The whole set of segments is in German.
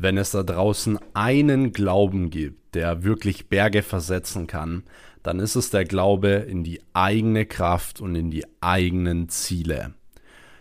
Wenn es da draußen einen Glauben gibt, der wirklich Berge versetzen kann, dann ist es der Glaube in die eigene Kraft und in die eigenen Ziele.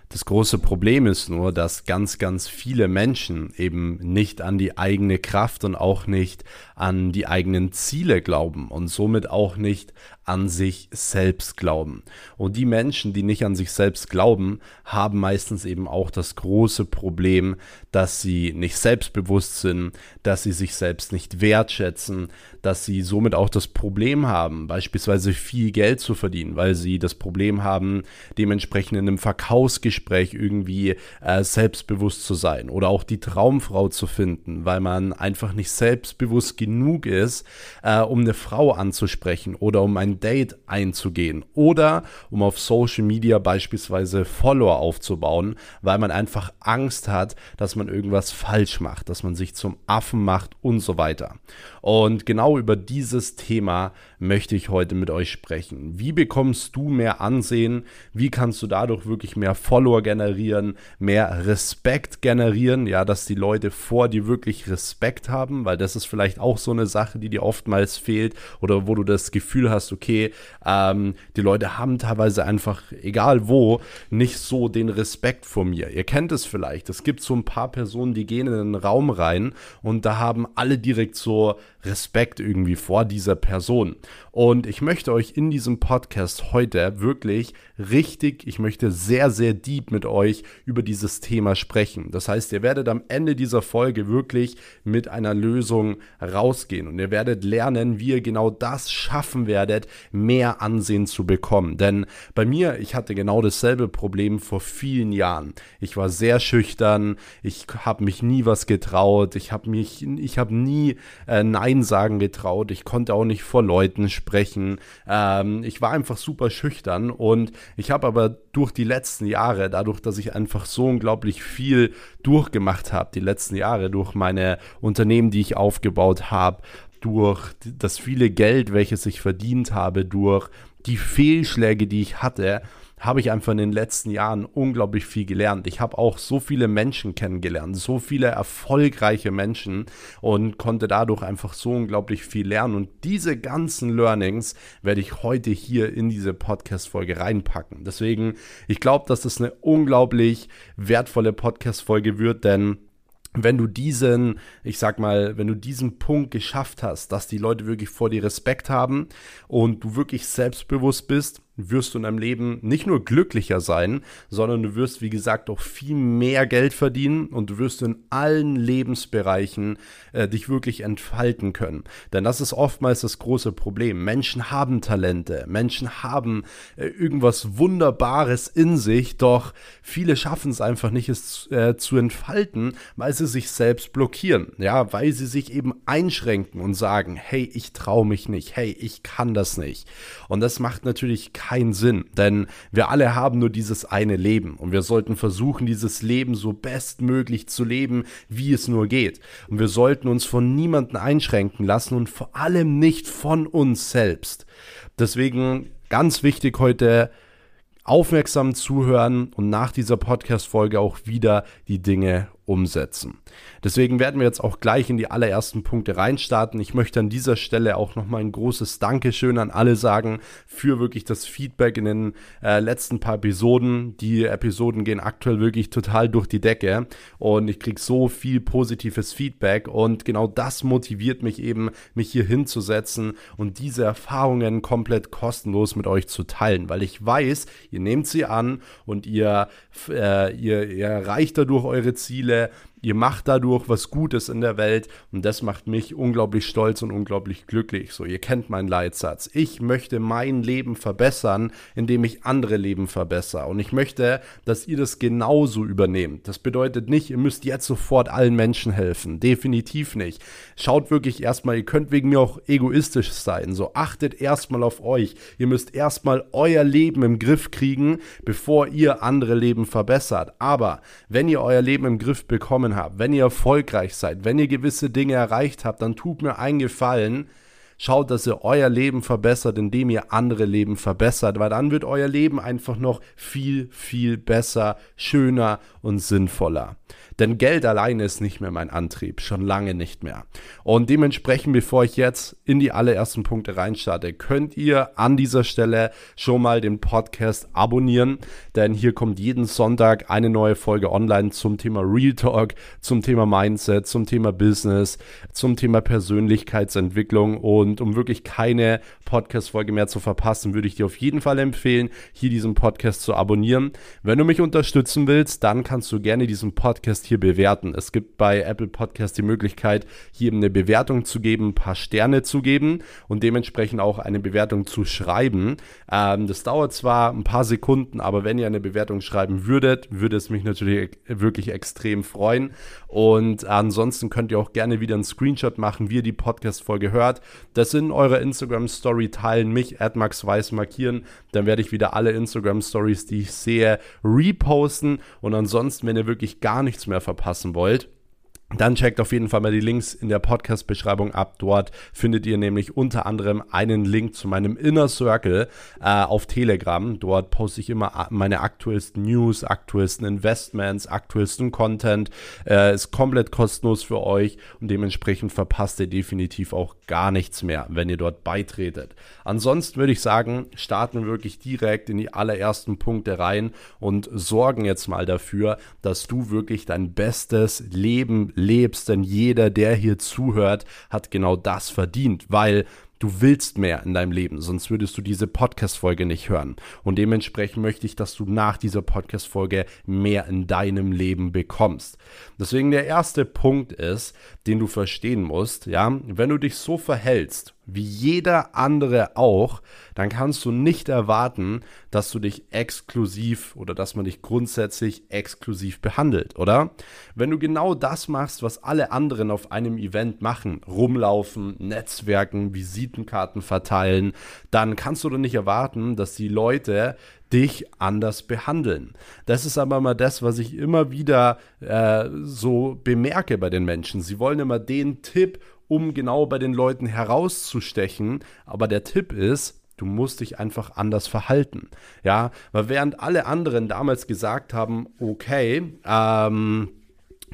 Das große Problem ist nur, dass ganz, ganz viele Menschen eben nicht an die eigene Kraft und auch nicht an die eigenen Ziele glauben und somit auch nicht an sich selbst glauben. Und die Menschen, die nicht an sich selbst glauben, haben meistens eben auch das große Problem, dass sie nicht selbstbewusst sind, dass sie sich selbst nicht wertschätzen, dass sie somit auch das Problem haben, beispielsweise viel Geld zu verdienen, weil sie das Problem haben, dementsprechend in einem Verkaufsgespräch irgendwie äh, selbstbewusst zu sein oder auch die Traumfrau zu finden, weil man einfach nicht selbstbewusst genug ist, äh, um eine Frau anzusprechen oder um Date einzugehen oder um auf Social Media beispielsweise Follower aufzubauen, weil man einfach Angst hat, dass man irgendwas falsch macht, dass man sich zum Affen macht und so weiter. Und genau über dieses Thema möchte ich heute mit euch sprechen. Wie bekommst du mehr Ansehen? Wie kannst du dadurch wirklich mehr Follower generieren, mehr Respekt generieren? Ja, dass die Leute vor dir wirklich Respekt haben, weil das ist vielleicht auch so eine Sache, die dir oftmals fehlt oder wo du das Gefühl hast, okay, ähm, die Leute haben teilweise einfach, egal wo, nicht so den Respekt vor mir. Ihr kennt es vielleicht. Es gibt so ein paar Personen, die gehen in einen Raum rein und da haben alle direkt so Respekt irgendwie vor dieser Person. Und ich möchte euch in diesem Podcast heute wirklich richtig, ich möchte sehr, sehr deep mit euch über dieses Thema sprechen. Das heißt, ihr werdet am Ende dieser Folge wirklich mit einer Lösung rausgehen und ihr werdet lernen, wie ihr genau das schaffen werdet, mehr Ansehen zu bekommen. Denn bei mir, ich hatte genau dasselbe Problem vor vielen Jahren. Ich war sehr schüchtern, ich habe mich nie was getraut, ich habe mich, nie äh, Nein sagen getraut, ich konnte auch nicht vor Leuten sprechen sprechen. Ähm, ich war einfach super schüchtern und ich habe aber durch die letzten Jahre, dadurch, dass ich einfach so unglaublich viel durchgemacht habe, die letzten Jahre durch meine Unternehmen, die ich aufgebaut habe, durch das viele Geld, welches ich verdient habe, durch die Fehlschläge, die ich hatte, habe ich einfach in den letzten Jahren unglaublich viel gelernt. Ich habe auch so viele Menschen kennengelernt, so viele erfolgreiche Menschen und konnte dadurch einfach so unglaublich viel lernen. Und diese ganzen Learnings werde ich heute hier in diese Podcast-Folge reinpacken. Deswegen, ich glaube, dass das eine unglaublich wertvolle Podcast-Folge wird, denn wenn du diesen, ich sag mal, wenn du diesen Punkt geschafft hast, dass die Leute wirklich vor dir Respekt haben und du wirklich selbstbewusst bist, wirst du in deinem Leben nicht nur glücklicher sein, sondern du wirst, wie gesagt, auch viel mehr Geld verdienen und du wirst in allen Lebensbereichen äh, dich wirklich entfalten können. Denn das ist oftmals das große Problem. Menschen haben Talente, Menschen haben äh, irgendwas Wunderbares in sich, doch viele schaffen es einfach nicht, es äh, zu entfalten, weil sie sich selbst blockieren. Ja, weil sie sich eben einschränken und sagen, hey, ich traue mich nicht, hey, ich kann das nicht. Und das macht natürlich keinen Sinn, denn wir alle haben nur dieses eine Leben und wir sollten versuchen, dieses Leben so bestmöglich zu leben, wie es nur geht. Und wir sollten uns von niemandem einschränken lassen und vor allem nicht von uns selbst. Deswegen ganz wichtig heute, aufmerksam zuhören und nach dieser Podcast-Folge auch wieder die Dinge umsetzen. Deswegen werden wir jetzt auch gleich in die allerersten Punkte reinstarten. Ich möchte an dieser Stelle auch nochmal ein großes Dankeschön an alle sagen für wirklich das Feedback in den äh, letzten paar Episoden. Die Episoden gehen aktuell wirklich total durch die Decke und ich kriege so viel positives Feedback und genau das motiviert mich eben, mich hier hinzusetzen und diese Erfahrungen komplett kostenlos mit euch zu teilen, weil ich weiß, ihr nehmt sie an und ihr, äh, ihr, ihr erreicht dadurch eure Ziele Yeah. Ihr macht dadurch was Gutes in der Welt und das macht mich unglaublich stolz und unglaublich glücklich. So, ihr kennt meinen Leitsatz. Ich möchte mein Leben verbessern, indem ich andere Leben verbessere und ich möchte, dass ihr das genauso übernehmt. Das bedeutet nicht, ihr müsst jetzt sofort allen Menschen helfen. Definitiv nicht. Schaut wirklich erstmal, ihr könnt wegen mir auch egoistisch sein. So, achtet erstmal auf euch. Ihr müsst erstmal euer Leben im Griff kriegen, bevor ihr andere Leben verbessert. Aber wenn ihr euer Leben im Griff bekommen habt, wenn ihr erfolgreich seid, wenn ihr gewisse Dinge erreicht habt, dann tut mir einen Gefallen, schaut, dass ihr euer Leben verbessert, indem ihr andere Leben verbessert, weil dann wird euer Leben einfach noch viel, viel besser, schöner und sinnvoller. Denn Geld alleine ist nicht mehr mein Antrieb, schon lange nicht mehr. Und dementsprechend, bevor ich jetzt in die allerersten Punkte reinstarte, könnt ihr an dieser Stelle schon mal den Podcast abonnieren, denn hier kommt jeden Sonntag eine neue Folge online zum Thema Real Talk, zum Thema Mindset, zum Thema Business, zum Thema Persönlichkeitsentwicklung und um wirklich keine Podcast-Folge mehr zu verpassen, würde ich dir auf jeden Fall empfehlen, hier diesen Podcast zu abonnieren. Wenn du mich unterstützen willst, dann kannst du gerne diesen Podcast hier bewerten. Es gibt bei Apple Podcast die Möglichkeit, hier eine Bewertung zu geben, ein paar Sterne zu geben und dementsprechend auch eine Bewertung zu schreiben. Ähm, das dauert zwar ein paar Sekunden, aber wenn ihr eine Bewertung schreiben würdet, würde es mich natürlich wirklich extrem freuen. Und ansonsten könnt ihr auch gerne wieder einen Screenshot machen, wie ihr die Podcast-Folge hört. Das in eurer Instagram-Story teilen, mich at markieren. Dann werde ich wieder alle Instagram-Stories, die ich sehe, reposten. Und ansonsten, wenn ihr wirklich gar nichts mehr verpassen wollt, dann checkt auf jeden Fall mal die Links in der Podcast-Beschreibung ab. Dort findet ihr nämlich unter anderem einen Link zu meinem Inner Circle äh, auf Telegram. Dort poste ich immer meine aktuellsten News, aktuellsten Investments, aktuellsten Content. Äh, ist komplett kostenlos für euch und dementsprechend verpasst ihr definitiv auch gar nichts mehr, wenn ihr dort beitretet. Ansonsten würde ich sagen, starten wir wirklich direkt in die allerersten Punkte rein und sorgen jetzt mal dafür, dass du wirklich dein bestes Leben lebst, denn jeder, der hier zuhört, hat genau das verdient, weil Du willst mehr in deinem Leben, sonst würdest du diese Podcast-Folge nicht hören. Und dementsprechend möchte ich, dass du nach dieser Podcast-Folge mehr in deinem Leben bekommst. Deswegen der erste Punkt ist, den du verstehen musst, ja, wenn du dich so verhältst wie jeder andere auch, dann kannst du nicht erwarten, dass du dich exklusiv oder dass man dich grundsätzlich exklusiv behandelt, oder? Wenn du genau das machst, was alle anderen auf einem Event machen, rumlaufen, Netzwerken, Visitenkarten verteilen, dann kannst du doch nicht erwarten, dass die Leute dich anders behandeln. Das ist aber mal das, was ich immer wieder äh, so bemerke bei den Menschen. Sie wollen immer den Tipp um genau bei den Leuten herauszustechen. Aber der Tipp ist, du musst dich einfach anders verhalten. Ja, weil während alle anderen damals gesagt haben, okay, ähm,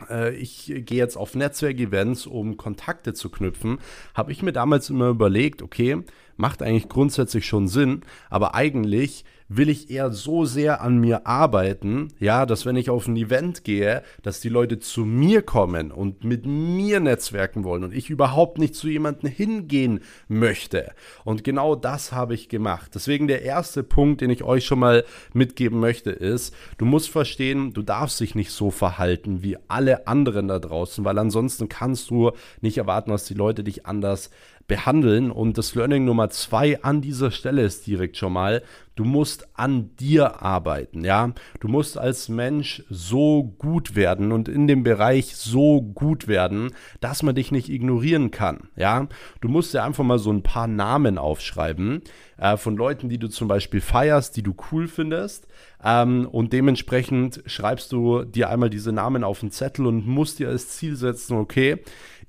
äh, ich gehe jetzt auf Netzwerkevents, um Kontakte zu knüpfen, habe ich mir damals immer überlegt, okay, macht eigentlich grundsätzlich schon Sinn, aber eigentlich will ich eher so sehr an mir arbeiten, ja, dass wenn ich auf ein Event gehe, dass die Leute zu mir kommen und mit mir netzwerken wollen und ich überhaupt nicht zu jemandem hingehen möchte. Und genau das habe ich gemacht. Deswegen der erste Punkt, den ich euch schon mal mitgeben möchte, ist, du musst verstehen, du darfst dich nicht so verhalten wie alle anderen da draußen, weil ansonsten kannst du nicht erwarten, dass die Leute dich anders behandeln. Und das Learning Nummer zwei an dieser Stelle ist direkt schon mal, du musst an dir arbeiten, ja. Du musst als Mensch so gut werden und in dem Bereich so gut werden, dass man dich nicht ignorieren kann, ja. Du musst dir einfach mal so ein paar Namen aufschreiben äh, von Leuten, die du zum Beispiel feierst, die du cool findest. Ähm, und dementsprechend schreibst du dir einmal diese Namen auf den Zettel und musst dir als Ziel setzen, okay,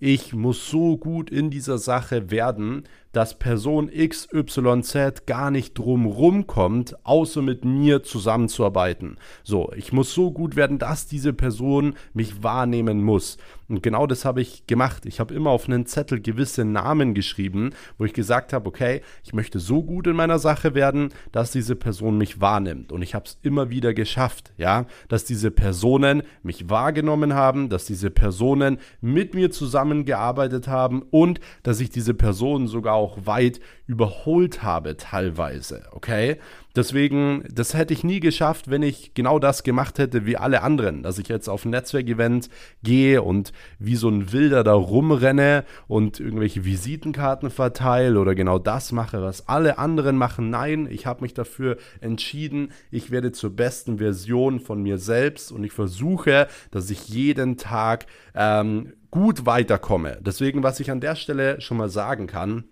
ich muss so gut in dieser Sache werden, dass Person XYZ gar nicht drum kommt, außer mit mir zusammenzuarbeiten. So, ich muss so gut werden, dass diese Person mich wahrnehmen muss. Und genau das habe ich gemacht. Ich habe immer auf einen Zettel gewisse Namen geschrieben, wo ich gesagt habe, okay, ich möchte so gut in meiner Sache werden, dass diese Person mich wahrnimmt. Und ich habe es immer wieder geschafft, ja, dass diese Personen mich wahrgenommen haben, dass diese Personen mit mir zusammengearbeitet haben und dass ich diese Personen sogar auch weit überholt habe teilweise, okay? Deswegen, das hätte ich nie geschafft, wenn ich genau das gemacht hätte wie alle anderen, dass ich jetzt auf ein Netzwerkevent gehe und wie so ein Wilder da rumrenne und irgendwelche Visitenkarten verteile oder genau das mache, was alle anderen machen. Nein, ich habe mich dafür entschieden, ich werde zur besten Version von mir selbst und ich versuche, dass ich jeden Tag ähm, gut weiterkomme. Deswegen, was ich an der Stelle schon mal sagen kann,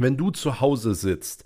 wenn du zu Hause sitzt,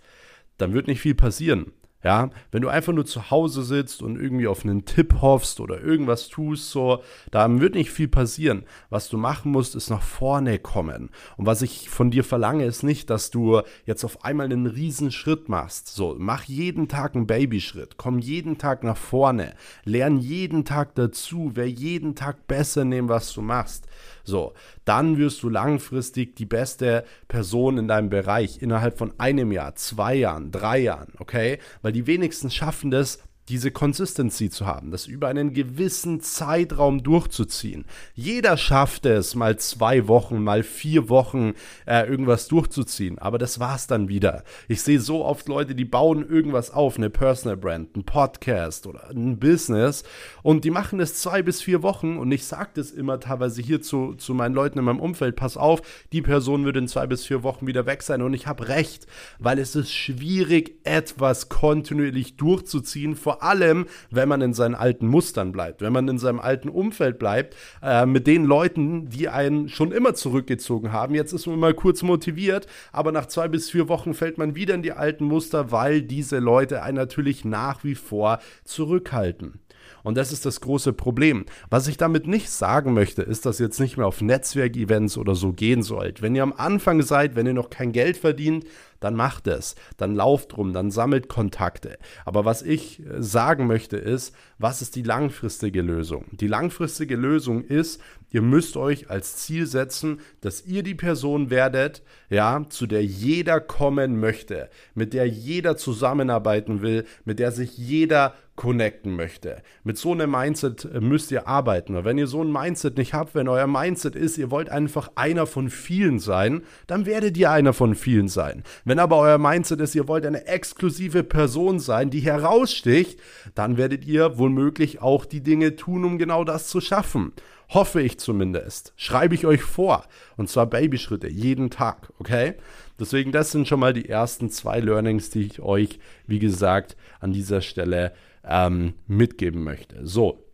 dann wird nicht viel passieren. Ja, wenn du einfach nur zu Hause sitzt und irgendwie auf einen Tipp hoffst oder irgendwas tust, so, da wird nicht viel passieren. Was du machen musst, ist nach vorne kommen. Und was ich von dir verlange, ist nicht, dass du jetzt auf einmal einen riesen Schritt machst. So, mach jeden Tag einen Babyschritt. Komm jeden Tag nach vorne. Lern jeden Tag dazu. Wer jeden Tag besser nehmen, was du machst. So, dann wirst du langfristig die beste Person in deinem Bereich innerhalb von einem Jahr, zwei Jahren, drei Jahren, okay? Weil die wenigsten schaffen das, diese Consistency zu haben, das über einen gewissen Zeitraum durchzuziehen. Jeder schafft es, mal zwei Wochen, mal vier Wochen äh, irgendwas durchzuziehen, aber das war's dann wieder. Ich sehe so oft Leute, die bauen irgendwas auf, eine Personal Brand, ein Podcast oder ein Business und die machen das zwei bis vier Wochen und ich sage das immer teilweise hier zu, zu meinen Leuten in meinem Umfeld, pass auf, die Person wird in zwei bis vier Wochen wieder weg sein und ich habe recht, weil es ist schwierig, etwas kontinuierlich durchzuziehen, vor vor allem, wenn man in seinen alten Mustern bleibt, wenn man in seinem alten Umfeld bleibt, äh, mit den Leuten, die einen schon immer zurückgezogen haben. Jetzt ist man mal kurz motiviert, aber nach zwei bis vier Wochen fällt man wieder in die alten Muster, weil diese Leute einen natürlich nach wie vor zurückhalten. Und das ist das große Problem. Was ich damit nicht sagen möchte, ist, dass ihr jetzt nicht mehr auf Netzwerkevents oder so gehen sollt. Wenn ihr am Anfang seid, wenn ihr noch kein Geld verdient, dann macht es, dann lauft rum, dann sammelt Kontakte. Aber was ich äh, sagen möchte ist, was ist die langfristige Lösung? Die langfristige Lösung ist, ihr müsst euch als Ziel setzen, dass ihr die Person werdet, ja, zu der jeder kommen möchte, mit der jeder zusammenarbeiten will, mit der sich jeder connecten möchte. Mit so einem Mindset äh, müsst ihr arbeiten. Und wenn ihr so ein Mindset nicht habt, wenn euer Mindset ist, ihr wollt einfach einer von vielen sein, dann werdet ihr einer von vielen sein. Wenn aber euer Mindset ist, ihr wollt eine exklusive Person sein, die heraussticht, dann werdet ihr womöglich auch die Dinge tun, um genau das zu schaffen. Hoffe ich zumindest. Schreibe ich euch vor. Und zwar Babyschritte, jeden Tag, okay? Deswegen, das sind schon mal die ersten zwei Learnings, die ich euch, wie gesagt, an dieser Stelle ähm, mitgeben möchte. So,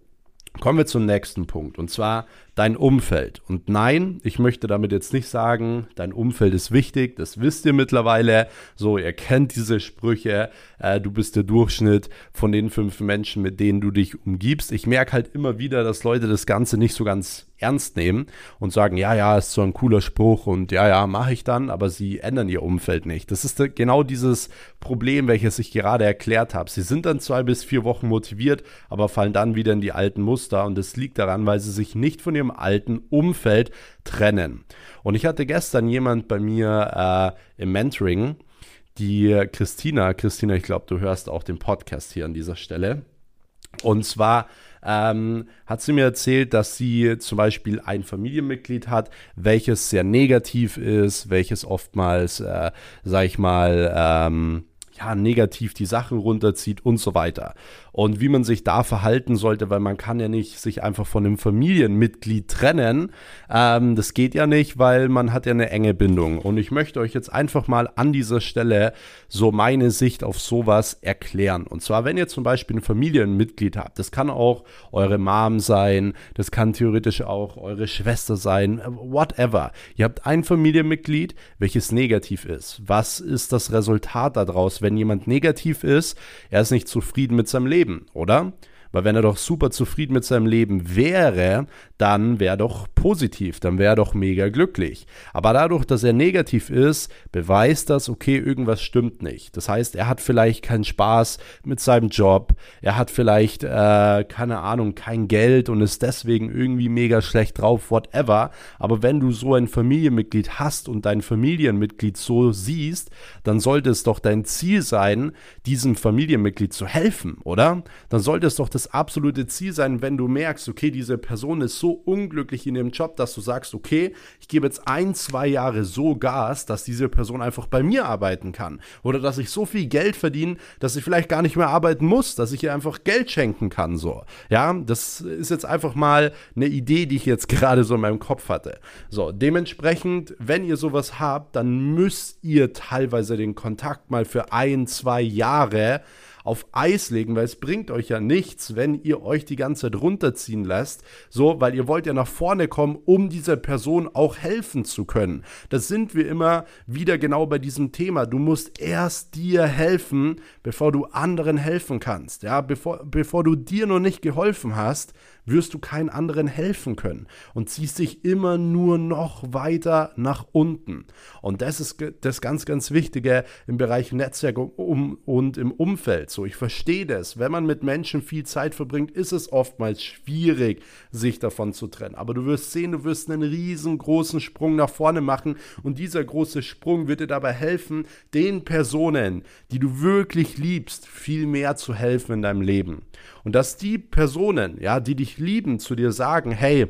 kommen wir zum nächsten Punkt. Und zwar dein Umfeld. Und nein, ich möchte damit jetzt nicht sagen, dein Umfeld ist wichtig, das wisst ihr mittlerweile. So, ihr kennt diese Sprüche, äh, du bist der Durchschnitt von den fünf Menschen, mit denen du dich umgibst. Ich merke halt immer wieder, dass Leute das Ganze nicht so ganz ernst nehmen und sagen, ja, ja, ist so ein cooler Spruch und ja, ja, mache ich dann, aber sie ändern ihr Umfeld nicht. Das ist genau dieses Problem, welches ich gerade erklärt habe. Sie sind dann zwei bis vier Wochen motiviert, aber fallen dann wieder in die alten Muster und das liegt daran, weil sie sich nicht von ihrem ihrem alten Umfeld trennen. Und ich hatte gestern jemand bei mir äh, im Mentoring, die Christina. Christina, ich glaube, du hörst auch den Podcast hier an dieser Stelle. Und zwar ähm, hat sie mir erzählt, dass sie zum Beispiel ein Familienmitglied hat, welches sehr negativ ist, welches oftmals, äh, sag ich mal, ähm, ja, negativ die Sachen runterzieht und so weiter und wie man sich da verhalten sollte, weil man kann ja nicht sich einfach von einem Familienmitglied trennen. Ähm, das geht ja nicht, weil man hat ja eine enge Bindung. Und ich möchte euch jetzt einfach mal an dieser Stelle so meine Sicht auf sowas erklären. Und zwar, wenn ihr zum Beispiel ein Familienmitglied habt, das kann auch eure Mom sein, das kann theoretisch auch eure Schwester sein, whatever. Ihr habt ein Familienmitglied, welches negativ ist. Was ist das Resultat daraus, wenn jemand negativ ist? Er ist nicht zufrieden mit seinem Leben leben, oder? Weil wenn er doch super zufrieden mit seinem Leben wäre, dann wäre doch positiv, dann wäre er doch mega glücklich. Aber dadurch, dass er negativ ist, beweist das, okay, irgendwas stimmt nicht. Das heißt, er hat vielleicht keinen Spaß mit seinem Job, er hat vielleicht, äh, keine Ahnung, kein Geld und ist deswegen irgendwie mega schlecht drauf, whatever. Aber wenn du so ein Familienmitglied hast und dein Familienmitglied so siehst, dann sollte es doch dein Ziel sein, diesem Familienmitglied zu helfen, oder? Dann sollte es doch das absolute Ziel sein, wenn du merkst, okay, diese Person ist so unglücklich in dem Job, dass du sagst, okay, ich gebe jetzt ein, zwei Jahre so Gas, dass diese Person einfach bei mir arbeiten kann. Oder dass ich so viel Geld verdiene, dass ich vielleicht gar nicht mehr arbeiten muss, dass ich ihr einfach Geld schenken kann. So. Ja, das ist jetzt einfach mal eine Idee, die ich jetzt gerade so in meinem Kopf hatte. So, dementsprechend, wenn ihr sowas habt, dann müsst ihr teilweise den Kontakt mal für ein, zwei Jahre auf Eis legen, weil es bringt euch ja nichts, wenn ihr euch die ganze Zeit runterziehen lässt, so, weil ihr wollt ja nach vorne kommen, um dieser Person auch helfen zu können. Das sind wir immer wieder genau bei diesem Thema. Du musst erst dir helfen, bevor du anderen helfen kannst. Ja, bevor, bevor du dir noch nicht geholfen hast, wirst du keinen anderen helfen können und ziehst dich immer nur noch weiter nach unten. Und das ist das ganz, ganz Wichtige im Bereich Netzwerk und im Umfeld. So, ich verstehe das. Wenn man mit Menschen viel Zeit verbringt, ist es oftmals schwierig, sich davon zu trennen. Aber du wirst sehen, du wirst einen riesengroßen Sprung nach vorne machen und dieser große Sprung wird dir dabei helfen, den Personen, die du wirklich liebst, viel mehr zu helfen in deinem Leben. Und dass die Personen, ja, die dich lieben, zu dir sagen, hey,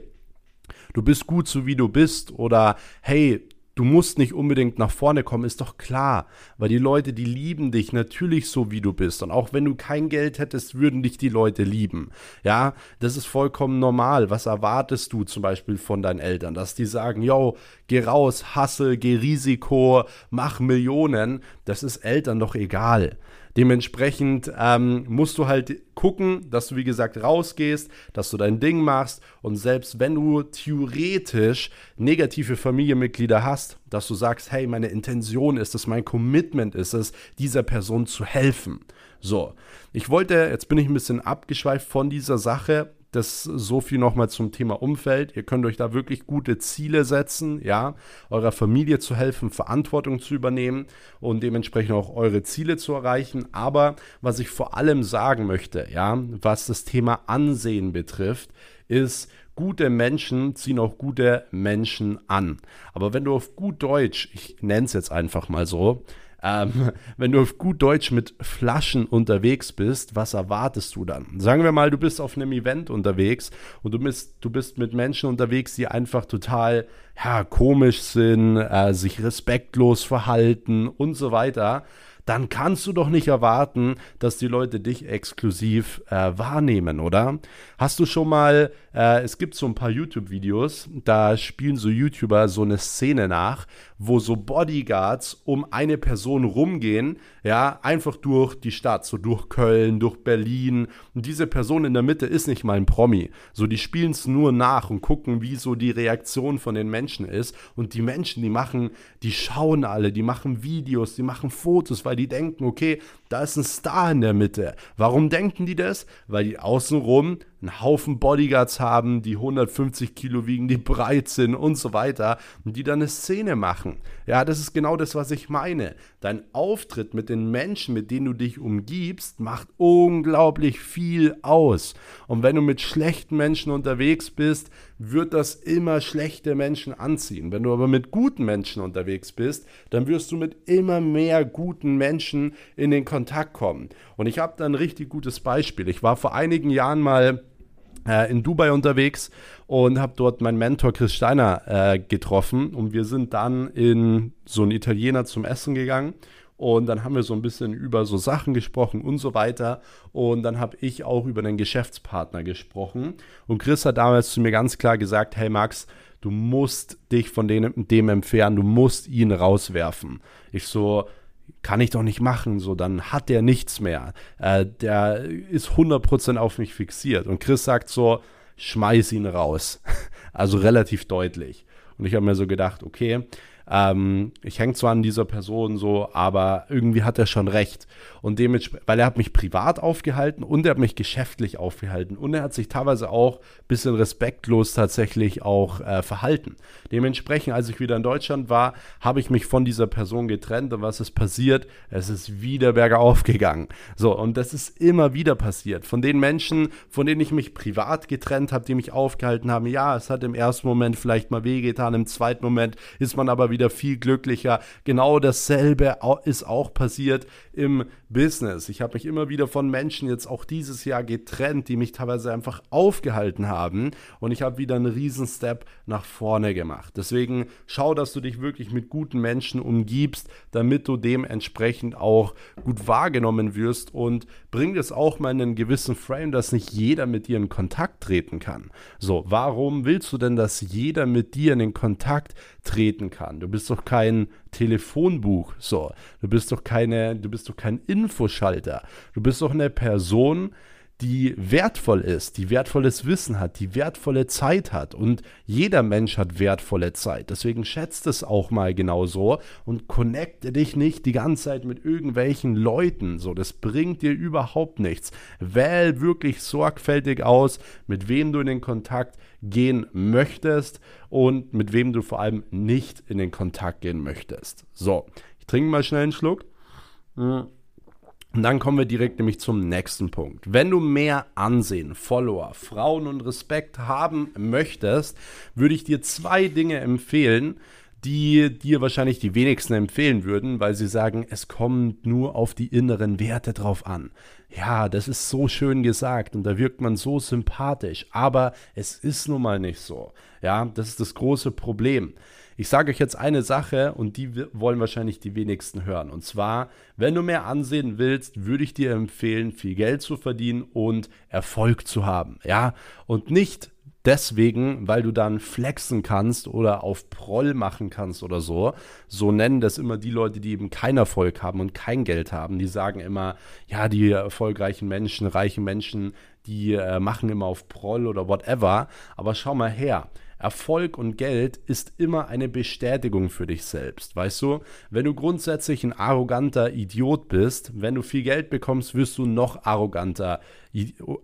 du bist gut so wie du bist oder hey, du musst nicht unbedingt nach vorne kommen, ist doch klar, weil die Leute, die lieben dich natürlich so wie du bist und auch wenn du kein Geld hättest, würden dich die Leute lieben. Ja, das ist vollkommen normal. Was erwartest du zum Beispiel von deinen Eltern, dass die sagen, yo, geh raus, hassel, geh Risiko, mach Millionen, das ist Eltern doch egal. Dementsprechend ähm, musst du halt gucken, dass du, wie gesagt, rausgehst, dass du dein Ding machst und selbst wenn du theoretisch negative Familienmitglieder hast, dass du sagst, hey, meine Intention ist es, mein Commitment ist es, dieser Person zu helfen. So, ich wollte, jetzt bin ich ein bisschen abgeschweift von dieser Sache, das so viel nochmal zum Thema Umfeld. Ihr könnt euch da wirklich gute Ziele setzen, ja, eurer Familie zu helfen, Verantwortung zu übernehmen und dementsprechend auch eure Ziele zu erreichen. Aber was ich vor allem sagen möchte, ja, was das Thema Ansehen betrifft, ist, gute Menschen ziehen auch gute Menschen an. Aber wenn du auf gut Deutsch, ich nenne es jetzt einfach mal so, ähm, wenn du auf gut Deutsch mit Flaschen unterwegs bist, was erwartest du dann? Sagen wir mal, du bist auf einem Event unterwegs und du bist, du bist mit Menschen unterwegs, die einfach total ja, komisch sind, äh, sich respektlos verhalten und so weiter dann kannst du doch nicht erwarten, dass die Leute dich exklusiv äh, wahrnehmen, oder? Hast du schon mal, äh, es gibt so ein paar YouTube-Videos, da spielen so YouTuber so eine Szene nach, wo so Bodyguards um eine Person rumgehen, ja, einfach durch die Stadt, so durch Köln, durch Berlin. Und diese Person in der Mitte ist nicht mal ein Promi. So, die spielen es nur nach und gucken, wie so die Reaktion von den Menschen ist. Und die Menschen, die machen, die schauen alle, die machen Videos, die machen Fotos, weil die denken, okay, da ist ein Star in der Mitte. Warum denken die das? Weil die außenrum einen Haufen Bodyguards haben, die 150 Kilo wiegen, die breit sind und so weiter und die dann eine Szene machen. Ja, das ist genau das, was ich meine. Dein Auftritt mit den Menschen, mit denen du dich umgibst, macht unglaublich viel aus. Und wenn du mit schlechten Menschen unterwegs bist, wird das immer schlechte Menschen anziehen. Wenn du aber mit guten Menschen unterwegs bist, dann wirst du mit immer mehr guten Menschen in den Kontakt kommen. Und ich habe da ein richtig gutes Beispiel. Ich war vor einigen Jahren mal äh, in Dubai unterwegs und habe dort meinen Mentor Chris Steiner äh, getroffen und wir sind dann in so einen Italiener zum Essen gegangen und dann haben wir so ein bisschen über so Sachen gesprochen und so weiter. Und dann habe ich auch über den Geschäftspartner gesprochen. Und Chris hat damals zu mir ganz klar gesagt, hey Max, du musst dich von dem, dem entfernen, du musst ihn rauswerfen. Ich so, kann ich doch nicht machen, so, dann hat der nichts mehr. Äh, der ist 100% auf mich fixiert. Und Chris sagt so, schmeiß ihn raus. also relativ deutlich. Und ich habe mir so gedacht, okay, ähm, ich hänge zwar an dieser Person so, aber irgendwie hat er schon recht. Und dementsprechend, weil er hat mich privat aufgehalten und er hat mich geschäftlich aufgehalten und er hat sich teilweise auch ein bisschen respektlos tatsächlich auch äh, verhalten. Dementsprechend, als ich wieder in Deutschland war, habe ich mich von dieser Person getrennt und was ist passiert? Es ist wieder bergauf gegangen. So, und das ist immer wieder passiert. Von den Menschen, von denen ich mich privat getrennt habe, die mich aufgehalten haben, ja, es hat im ersten Moment vielleicht mal wehgetan, im zweiten Moment ist man aber wieder wieder viel glücklicher. Genau dasselbe ist auch passiert im Business. Ich habe mich immer wieder von Menschen jetzt auch dieses Jahr getrennt, die mich teilweise einfach aufgehalten haben und ich habe wieder einen riesen Step nach vorne gemacht. Deswegen schau, dass du dich wirklich mit guten Menschen umgibst, damit du dementsprechend auch gut wahrgenommen wirst und bring es auch mal in einen gewissen Frame, dass nicht jeder mit dir in Kontakt treten kann. So, warum willst du denn, dass jeder mit dir in den Kontakt treten kann? Du bist doch kein Telefonbuch. So, du bist doch keine, du bist doch kein Infoschalter. Du bist doch eine Person, die wertvoll ist, die wertvolles Wissen hat, die wertvolle Zeit hat. Und jeder Mensch hat wertvolle Zeit. Deswegen schätzt es auch mal genau so und connecte dich nicht die ganze Zeit mit irgendwelchen Leuten. So, das bringt dir überhaupt nichts. Wähl wirklich sorgfältig aus, mit wem du in den Kontakt gehen möchtest und mit wem du vor allem nicht in den Kontakt gehen möchtest. So, ich trinke mal schnell einen Schluck. Hm. Und dann kommen wir direkt nämlich zum nächsten Punkt. Wenn du mehr Ansehen, Follower, Frauen und Respekt haben möchtest, würde ich dir zwei Dinge empfehlen, die dir wahrscheinlich die wenigsten empfehlen würden, weil sie sagen, es kommt nur auf die inneren Werte drauf an. Ja, das ist so schön gesagt und da wirkt man so sympathisch, aber es ist nun mal nicht so. Ja, das ist das große Problem. Ich sage euch jetzt eine Sache und die wollen wahrscheinlich die wenigsten hören. Und zwar, wenn du mehr ansehen willst, würde ich dir empfehlen, viel Geld zu verdienen und Erfolg zu haben. Ja, und nicht deswegen, weil du dann flexen kannst oder auf Proll machen kannst oder so. So nennen das immer die Leute, die eben keinen Erfolg haben und kein Geld haben. Die sagen immer, ja, die erfolgreichen Menschen, reichen Menschen, die äh, machen immer auf Proll oder whatever. Aber schau mal her. Erfolg und Geld ist immer eine Bestätigung für dich selbst. Weißt du, wenn du grundsätzlich ein arroganter Idiot bist, wenn du viel Geld bekommst, wirst du noch arroganter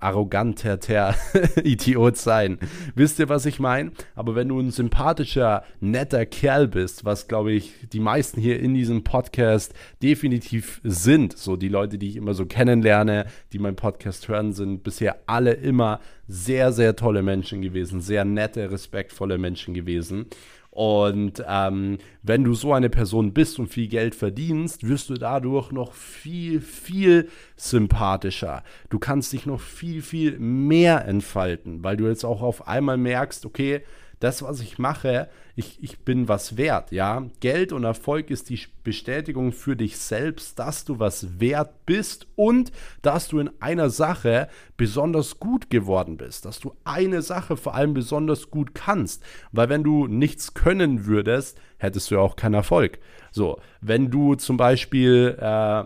arroganter Idiot sein. Wisst ihr, was ich meine? Aber wenn du ein sympathischer, netter Kerl bist, was glaube ich die meisten hier in diesem Podcast definitiv sind, so die Leute, die ich immer so kennenlerne, die meinen Podcast hören, sind bisher alle immer sehr, sehr tolle Menschen gewesen, sehr nette, respektvolle Menschen gewesen. Und ähm, wenn du so eine Person bist und viel Geld verdienst, wirst du dadurch noch viel, viel sympathischer. Du kannst dich noch viel, viel mehr entfalten, weil du jetzt auch auf einmal merkst, okay, das, was ich mache, ich, ich bin was wert, ja. Geld und Erfolg ist die Bestätigung für dich selbst, dass du was wert bist und dass du in einer Sache besonders gut geworden bist, dass du eine Sache vor allem besonders gut kannst. Weil wenn du nichts können würdest, hättest du ja auch keinen Erfolg. So, wenn du zum Beispiel äh,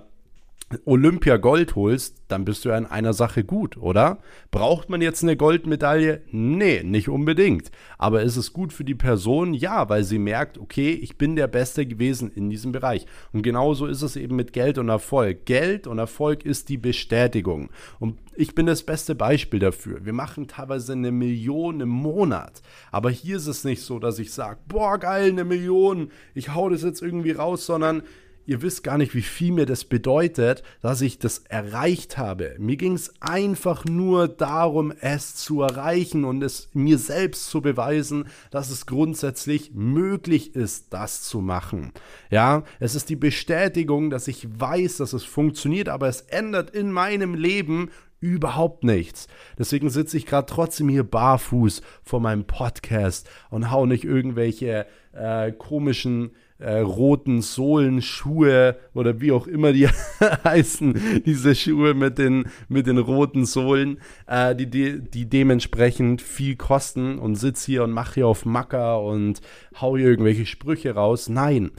Olympia Gold holst, dann bist du ja in einer Sache gut, oder? Braucht man jetzt eine Goldmedaille? Nee, nicht unbedingt. Aber ist es gut für die Person? Ja, weil sie merkt, okay, ich bin der Beste gewesen in diesem Bereich. Und genauso ist es eben mit Geld und Erfolg. Geld und Erfolg ist die Bestätigung. Und ich bin das beste Beispiel dafür. Wir machen teilweise eine Million im Monat. Aber hier ist es nicht so, dass ich sage, boah, geil, eine Million, ich hau das jetzt irgendwie raus, sondern ihr wisst gar nicht, wie viel mir das bedeutet, dass ich das erreicht habe. Mir ging es einfach nur darum, es zu erreichen und es mir selbst zu beweisen, dass es grundsätzlich möglich ist, das zu machen. Ja, es ist die Bestätigung, dass ich weiß, dass es funktioniert, aber es ändert in meinem Leben überhaupt nichts. Deswegen sitze ich gerade trotzdem hier barfuß vor meinem Podcast und hau nicht irgendwelche äh, komischen äh, roten Sohlenschuhe oder wie auch immer die heißen, diese Schuhe mit den, mit den roten Sohlen, äh, die, die, die dementsprechend viel kosten und sitze hier und mache hier auf Macker und hau hier irgendwelche Sprüche raus. Nein.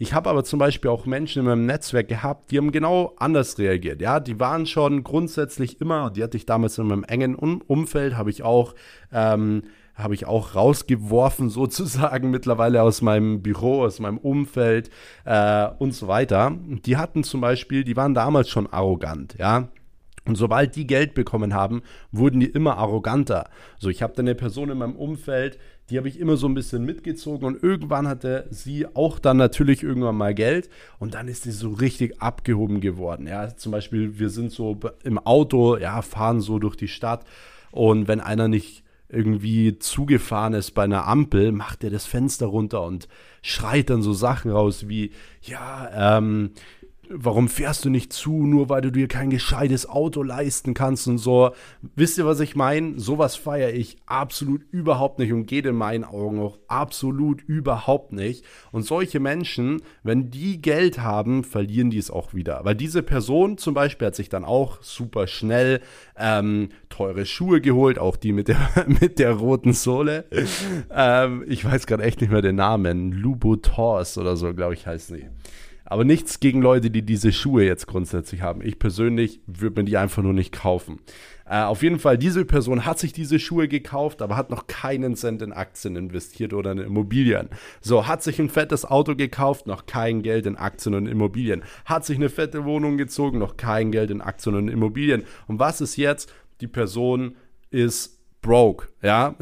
Ich habe aber zum Beispiel auch Menschen in meinem Netzwerk gehabt, die haben genau anders reagiert. Ja, die waren schon grundsätzlich immer, die hatte ich damals in meinem engen um Umfeld, habe ich auch ähm, habe ich auch rausgeworfen, sozusagen mittlerweile aus meinem Büro, aus meinem Umfeld äh, und so weiter. Die hatten zum Beispiel, die waren damals schon arrogant, ja. Und sobald die Geld bekommen haben, wurden die immer arroganter. So, ich habe dann eine Person in meinem Umfeld, die habe ich immer so ein bisschen mitgezogen und irgendwann hatte sie auch dann natürlich irgendwann mal Geld und dann ist sie so richtig abgehoben geworden. Ja, zum Beispiel, wir sind so im Auto, ja, fahren so durch die Stadt und wenn einer nicht irgendwie zugefahren ist bei einer Ampel, macht er das Fenster runter und schreit dann so Sachen raus wie, ja, ähm, warum fährst du nicht zu, nur weil du dir kein gescheites Auto leisten kannst und so. Wisst ihr, was ich meine? Sowas feiere ich absolut überhaupt nicht und geht in meinen Augen auch absolut überhaupt nicht. Und solche Menschen, wenn die Geld haben, verlieren die es auch wieder. Weil diese Person zum Beispiel hat sich dann auch super schnell ähm, teure Schuhe geholt, auch die mit der, mit der roten Sohle. ähm, ich weiß gerade echt nicht mehr den Namen. Lubotors oder so, glaube ich, heißt sie. Aber nichts gegen Leute, die diese Schuhe jetzt grundsätzlich haben. Ich persönlich würde mir die einfach nur nicht kaufen. Äh, auf jeden Fall, diese Person hat sich diese Schuhe gekauft, aber hat noch keinen Cent in Aktien investiert oder in Immobilien. So, hat sich ein fettes Auto gekauft, noch kein Geld in Aktien und Immobilien. Hat sich eine fette Wohnung gezogen, noch kein Geld in Aktien und Immobilien. Und was ist jetzt? Die Person ist broke, ja,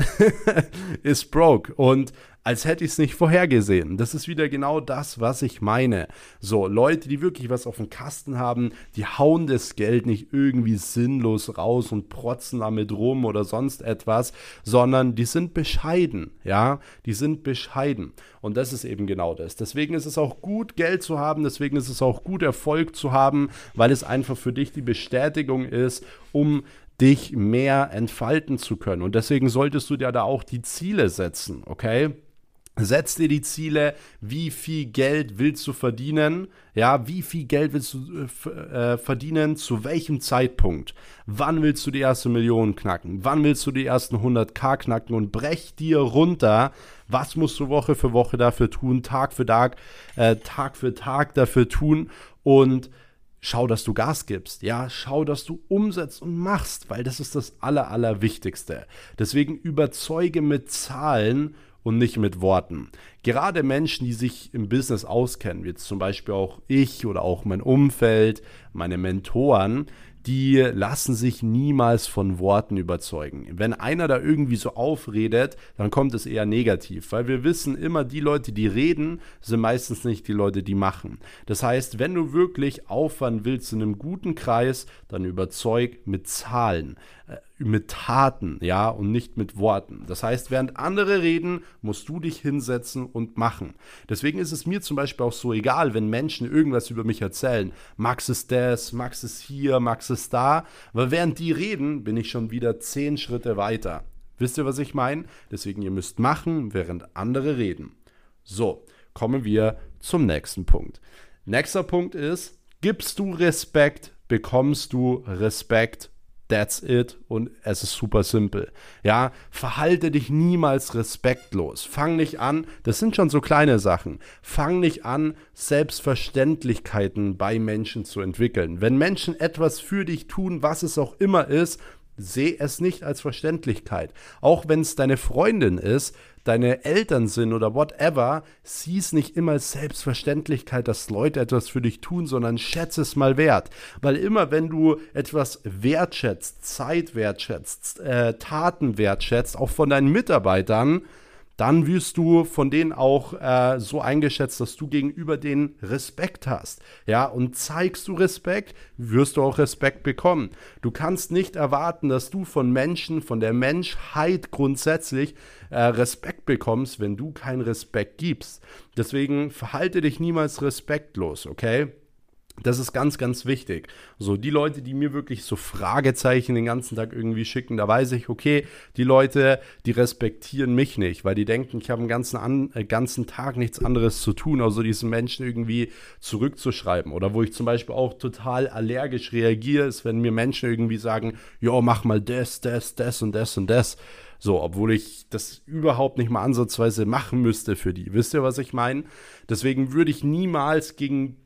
ist broke. Und als hätte ich es nicht vorhergesehen. Das ist wieder genau das, was ich meine. So, Leute, die wirklich was auf dem Kasten haben, die hauen das Geld nicht irgendwie sinnlos raus und protzen damit rum oder sonst etwas, sondern die sind bescheiden, ja, die sind bescheiden. Und das ist eben genau das. Deswegen ist es auch gut, Geld zu haben, deswegen ist es auch gut, Erfolg zu haben, weil es einfach für dich die Bestätigung ist, um dich mehr entfalten zu können. Und deswegen solltest du dir da auch die Ziele setzen, okay? Setz dir die Ziele, wie viel Geld willst du verdienen? Ja, wie viel Geld willst du äh, äh verdienen? Zu welchem Zeitpunkt? Wann willst du die erste Million knacken? Wann willst du die ersten 100k knacken? Und brech dir runter, was musst du Woche für Woche dafür tun, Tag für Tag, äh, Tag für Tag dafür tun und schau, dass du Gas gibst. Ja, schau, dass du umsetzt und machst, weil das ist das Aller, Allerwichtigste. Deswegen überzeuge mit Zahlen und nicht mit Worten. Gerade Menschen, die sich im Business auskennen, wie jetzt zum Beispiel auch ich oder auch mein Umfeld, meine Mentoren, die lassen sich niemals von Worten überzeugen. Wenn einer da irgendwie so aufredet, dann kommt es eher negativ, weil wir wissen immer, die Leute, die reden, sind meistens nicht die Leute, die machen. Das heißt, wenn du wirklich aufwand willst in einem guten Kreis, dann überzeug mit Zahlen. Äh, mit Taten, ja, und nicht mit Worten. Das heißt, während andere reden, musst du dich hinsetzen und machen. Deswegen ist es mir zum Beispiel auch so egal, wenn Menschen irgendwas über mich erzählen. Max ist das, Max ist hier, Max ist da. Weil während die reden, bin ich schon wieder zehn Schritte weiter. Wisst ihr, was ich meine? Deswegen, ihr müsst machen, während andere reden. So, kommen wir zum nächsten Punkt. Nächster Punkt ist, gibst du Respekt, bekommst du Respekt That's it. Und es ist super simpel. Ja, verhalte dich niemals respektlos. Fang nicht an, das sind schon so kleine Sachen. Fang nicht an, Selbstverständlichkeiten bei Menschen zu entwickeln. Wenn Menschen etwas für dich tun, was es auch immer ist, Seh es nicht als Verständlichkeit. Auch wenn es deine Freundin ist, deine Eltern sind oder whatever, sieh es nicht immer als Selbstverständlichkeit, dass Leute etwas für dich tun, sondern schätze es mal wert. Weil immer wenn du etwas wertschätzt, Zeit wertschätzt, äh, Taten wertschätzt, auch von deinen Mitarbeitern, dann wirst du von denen auch äh, so eingeschätzt, dass du gegenüber denen Respekt hast. Ja, und zeigst du Respekt, wirst du auch Respekt bekommen. Du kannst nicht erwarten, dass du von Menschen, von der Menschheit grundsätzlich äh, Respekt bekommst, wenn du keinen Respekt gibst. Deswegen verhalte dich niemals respektlos, okay? Das ist ganz, ganz wichtig. So, die Leute, die mir wirklich so Fragezeichen den ganzen Tag irgendwie schicken, da weiß ich, okay, die Leute, die respektieren mich nicht, weil die denken, ich habe den ganzen, an, äh, ganzen Tag nichts anderes zu tun, außer diesen Menschen irgendwie zurückzuschreiben. Oder wo ich zum Beispiel auch total allergisch reagiere, ist, wenn mir Menschen irgendwie sagen, jo, mach mal das, das, das und das und das. So, obwohl ich das überhaupt nicht mal ansatzweise machen müsste für die. Wisst ihr, was ich meine? Deswegen würde ich niemals gegen,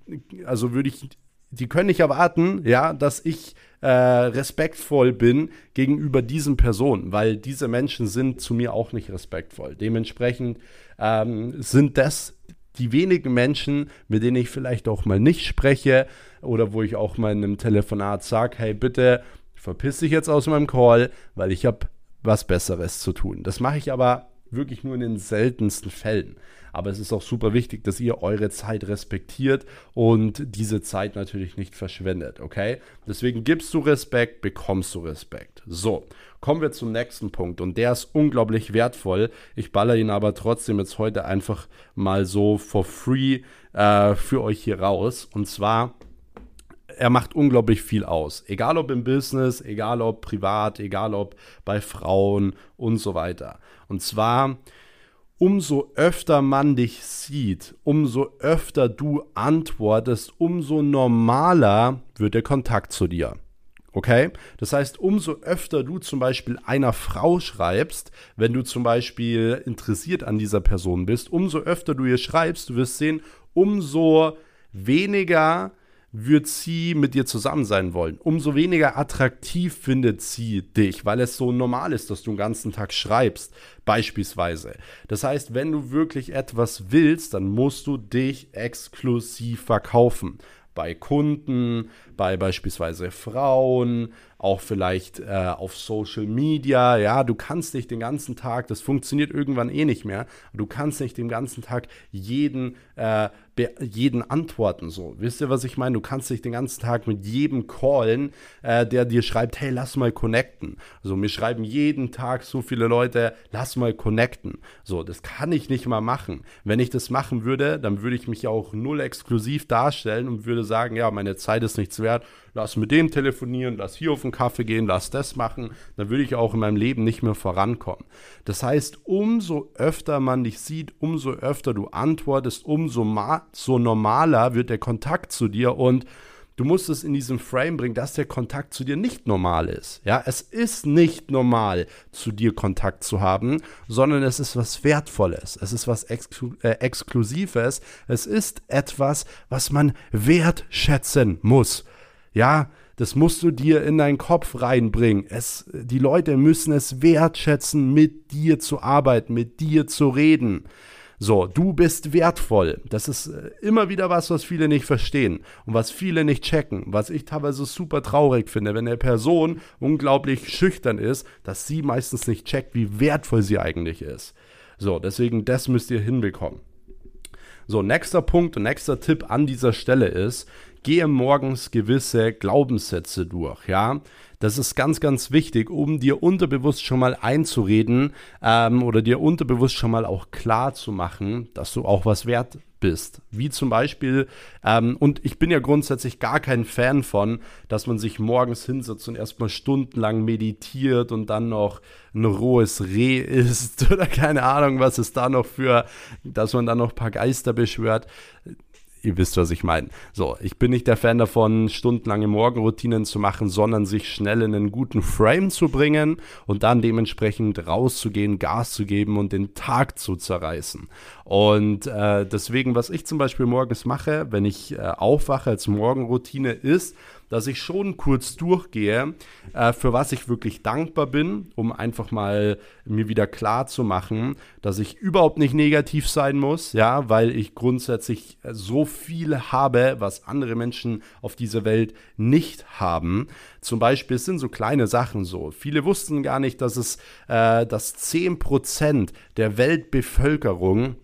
also würde ich, die können nicht erwarten, ja, dass ich äh, respektvoll bin gegenüber diesen Personen, weil diese Menschen sind zu mir auch nicht respektvoll. Dementsprechend ähm, sind das die wenigen Menschen, mit denen ich vielleicht auch mal nicht spreche oder wo ich auch mal in einem Telefonat sage, hey bitte, verpiss dich jetzt aus meinem Call, weil ich habe was Besseres zu tun. Das mache ich aber wirklich nur in den seltensten Fällen. Aber es ist auch super wichtig, dass ihr eure Zeit respektiert und diese Zeit natürlich nicht verschwendet, okay? Deswegen gibst du Respekt, bekommst du Respekt. So, kommen wir zum nächsten Punkt und der ist unglaublich wertvoll. Ich baller ihn aber trotzdem jetzt heute einfach mal so for free äh, für euch hier raus. Und zwar er macht unglaublich viel aus. Egal ob im Business, egal ob privat, egal ob bei Frauen und so weiter. Und zwar, umso öfter man dich sieht, umso öfter du antwortest, umso normaler wird der Kontakt zu dir. Okay? Das heißt, umso öfter du zum Beispiel einer Frau schreibst, wenn du zum Beispiel interessiert an dieser Person bist, umso öfter du ihr schreibst, du wirst sehen, umso weniger wird sie mit dir zusammen sein wollen. Umso weniger attraktiv findet sie dich, weil es so normal ist, dass du den ganzen Tag schreibst, beispielsweise. Das heißt, wenn du wirklich etwas willst, dann musst du dich exklusiv verkaufen bei Kunden, bei beispielsweise Frauen, auch vielleicht äh, auf Social Media. Ja, du kannst nicht den ganzen Tag, das funktioniert irgendwann eh nicht mehr, du kannst nicht den ganzen Tag jeden, äh, jeden antworten. So, wisst ihr, was ich meine? Du kannst nicht den ganzen Tag mit jedem callen, äh, der dir schreibt, hey, lass mal connecten. Also mir schreiben jeden Tag so viele Leute, lass mal connecten. So, das kann ich nicht mal machen. Wenn ich das machen würde, dann würde ich mich auch null exklusiv darstellen und würde sagen, ja, meine Zeit ist nichts wert lass mit dem telefonieren, lass hier auf den Kaffee gehen, lass das machen, dann würde ich auch in meinem Leben nicht mehr vorankommen. Das heißt, umso öfter man dich sieht, umso öfter du antwortest, umso so normaler wird der Kontakt zu dir und du musst es in diesem Frame bringen, dass der Kontakt zu dir nicht normal ist. Ja, es ist nicht normal, zu dir Kontakt zu haben, sondern es ist was Wertvolles. Es ist was Exklu äh, Exklusives. Es ist etwas, was man wertschätzen muss. Ja, das musst du dir in deinen Kopf reinbringen. Es, die Leute müssen es wertschätzen, mit dir zu arbeiten, mit dir zu reden. So, du bist wertvoll. Das ist äh, immer wieder was, was viele nicht verstehen und was viele nicht checken. Was ich teilweise super traurig finde, wenn eine Person unglaublich schüchtern ist, dass sie meistens nicht checkt, wie wertvoll sie eigentlich ist. So, deswegen, das müsst ihr hinbekommen. So, nächster Punkt und nächster Tipp an dieser Stelle ist, gehe morgens gewisse Glaubenssätze durch, ja. Das ist ganz, ganz wichtig, um dir unterbewusst schon mal einzureden ähm, oder dir unterbewusst schon mal auch klar zu machen, dass du auch was wert bist. Wie zum Beispiel, ähm, und ich bin ja grundsätzlich gar kein Fan von, dass man sich morgens hinsetzt und erstmal stundenlang meditiert und dann noch ein rohes Reh isst oder keine Ahnung, was es da noch für, dass man dann noch ein paar Geister beschwört ihr wisst, was ich meine. So, ich bin nicht der Fan davon, stundenlange Morgenroutinen zu machen, sondern sich schnell in einen guten Frame zu bringen und dann dementsprechend rauszugehen, Gas zu geben und den Tag zu zerreißen. Und äh, deswegen, was ich zum Beispiel morgens mache, wenn ich äh, aufwache als Morgenroutine, ist, dass ich schon kurz durchgehe, äh, für was ich wirklich dankbar bin, um einfach mal mir wieder klar zu machen, dass ich überhaupt nicht negativ sein muss, ja, weil ich grundsätzlich so viel habe, was andere Menschen auf dieser Welt nicht haben. Zum Beispiel, es sind so kleine Sachen so. Viele wussten gar nicht, dass es, äh, dass 10% der Weltbevölkerung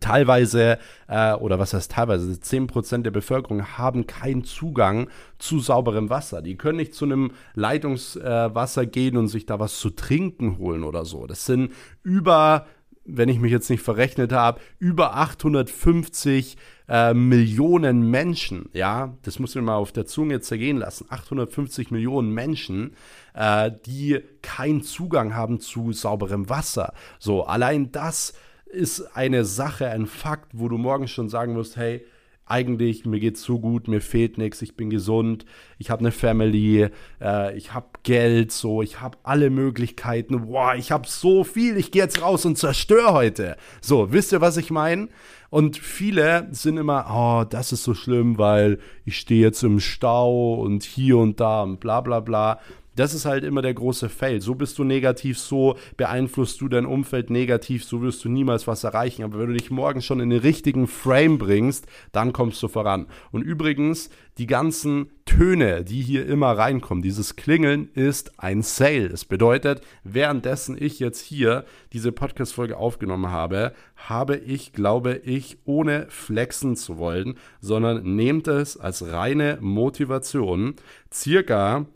teilweise, äh, oder was heißt teilweise, 10% der Bevölkerung haben keinen Zugang zu sauberem Wasser. Die können nicht zu einem Leitungswasser äh, gehen und sich da was zu trinken holen oder so. Das sind über, wenn ich mich jetzt nicht verrechnet habe, über 850 äh, Millionen Menschen, ja, das muss man mal auf der Zunge zergehen lassen, 850 Millionen Menschen, äh, die keinen Zugang haben zu sauberem Wasser. So, allein das ist eine Sache, ein Fakt, wo du morgen schon sagen musst, hey, eigentlich, mir geht's so gut, mir fehlt nichts, ich bin gesund, ich habe eine Family, äh, ich habe Geld, so, ich habe alle Möglichkeiten, boah, ich habe so viel, ich gehe jetzt raus und zerstöre heute. So, wisst ihr, was ich meine? Und viele sind immer, oh, das ist so schlimm, weil ich stehe jetzt im Stau und hier und da und bla bla bla. Das ist halt immer der große Fail. So bist du negativ, so beeinflusst du dein Umfeld negativ, so wirst du niemals was erreichen. Aber wenn du dich morgen schon in den richtigen Frame bringst, dann kommst du voran. Und übrigens, die ganzen Töne, die hier immer reinkommen, dieses Klingeln ist ein Sale. Es bedeutet, währenddessen ich jetzt hier diese Podcast-Folge aufgenommen habe, habe ich, glaube ich, ohne flexen zu wollen, sondern nehmt es als reine Motivation, circa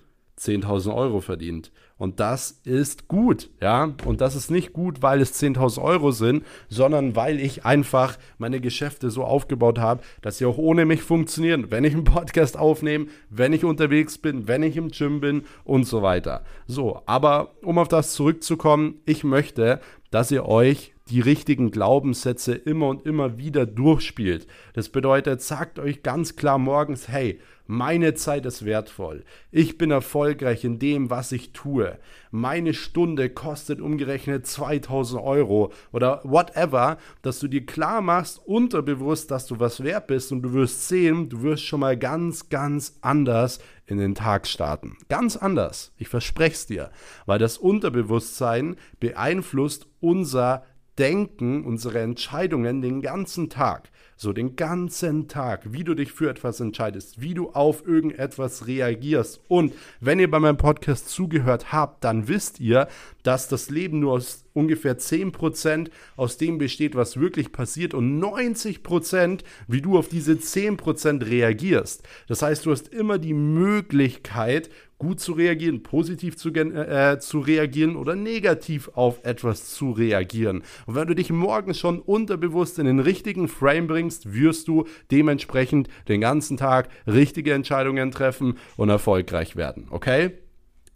10.000 Euro verdient. Und das ist gut, ja. Und das ist nicht gut, weil es 10.000 Euro sind, sondern weil ich einfach meine Geschäfte so aufgebaut habe, dass sie auch ohne mich funktionieren. Wenn ich einen Podcast aufnehme, wenn ich unterwegs bin, wenn ich im Gym bin und so weiter. So, aber um auf das zurückzukommen, ich möchte, dass ihr euch die richtigen Glaubenssätze immer und immer wieder durchspielt. Das bedeutet, sagt euch ganz klar morgens, hey, meine Zeit ist wertvoll. Ich bin erfolgreich in dem, was ich tue. Meine Stunde kostet umgerechnet 2000 Euro oder whatever, dass du dir klar machst, unterbewusst, dass du was wert bist und du wirst sehen, du wirst schon mal ganz, ganz anders in den Tag starten. Ganz anders. Ich verspreche es dir, weil das Unterbewusstsein beeinflusst unser Denken, unsere Entscheidungen den ganzen Tag. So den ganzen Tag, wie du dich für etwas entscheidest, wie du auf irgendetwas reagierst. Und wenn ihr bei meinem Podcast zugehört habt, dann wisst ihr, dass das Leben nur aus ungefähr 10% aus dem besteht, was wirklich passiert und 90%, wie du auf diese 10% reagierst. Das heißt, du hast immer die Möglichkeit, gut zu reagieren, positiv zu, äh, zu reagieren oder negativ auf etwas zu reagieren. Und wenn du dich morgens schon unterbewusst in den richtigen Frame bringst, wirst du dementsprechend den ganzen Tag richtige Entscheidungen treffen und erfolgreich werden. Okay?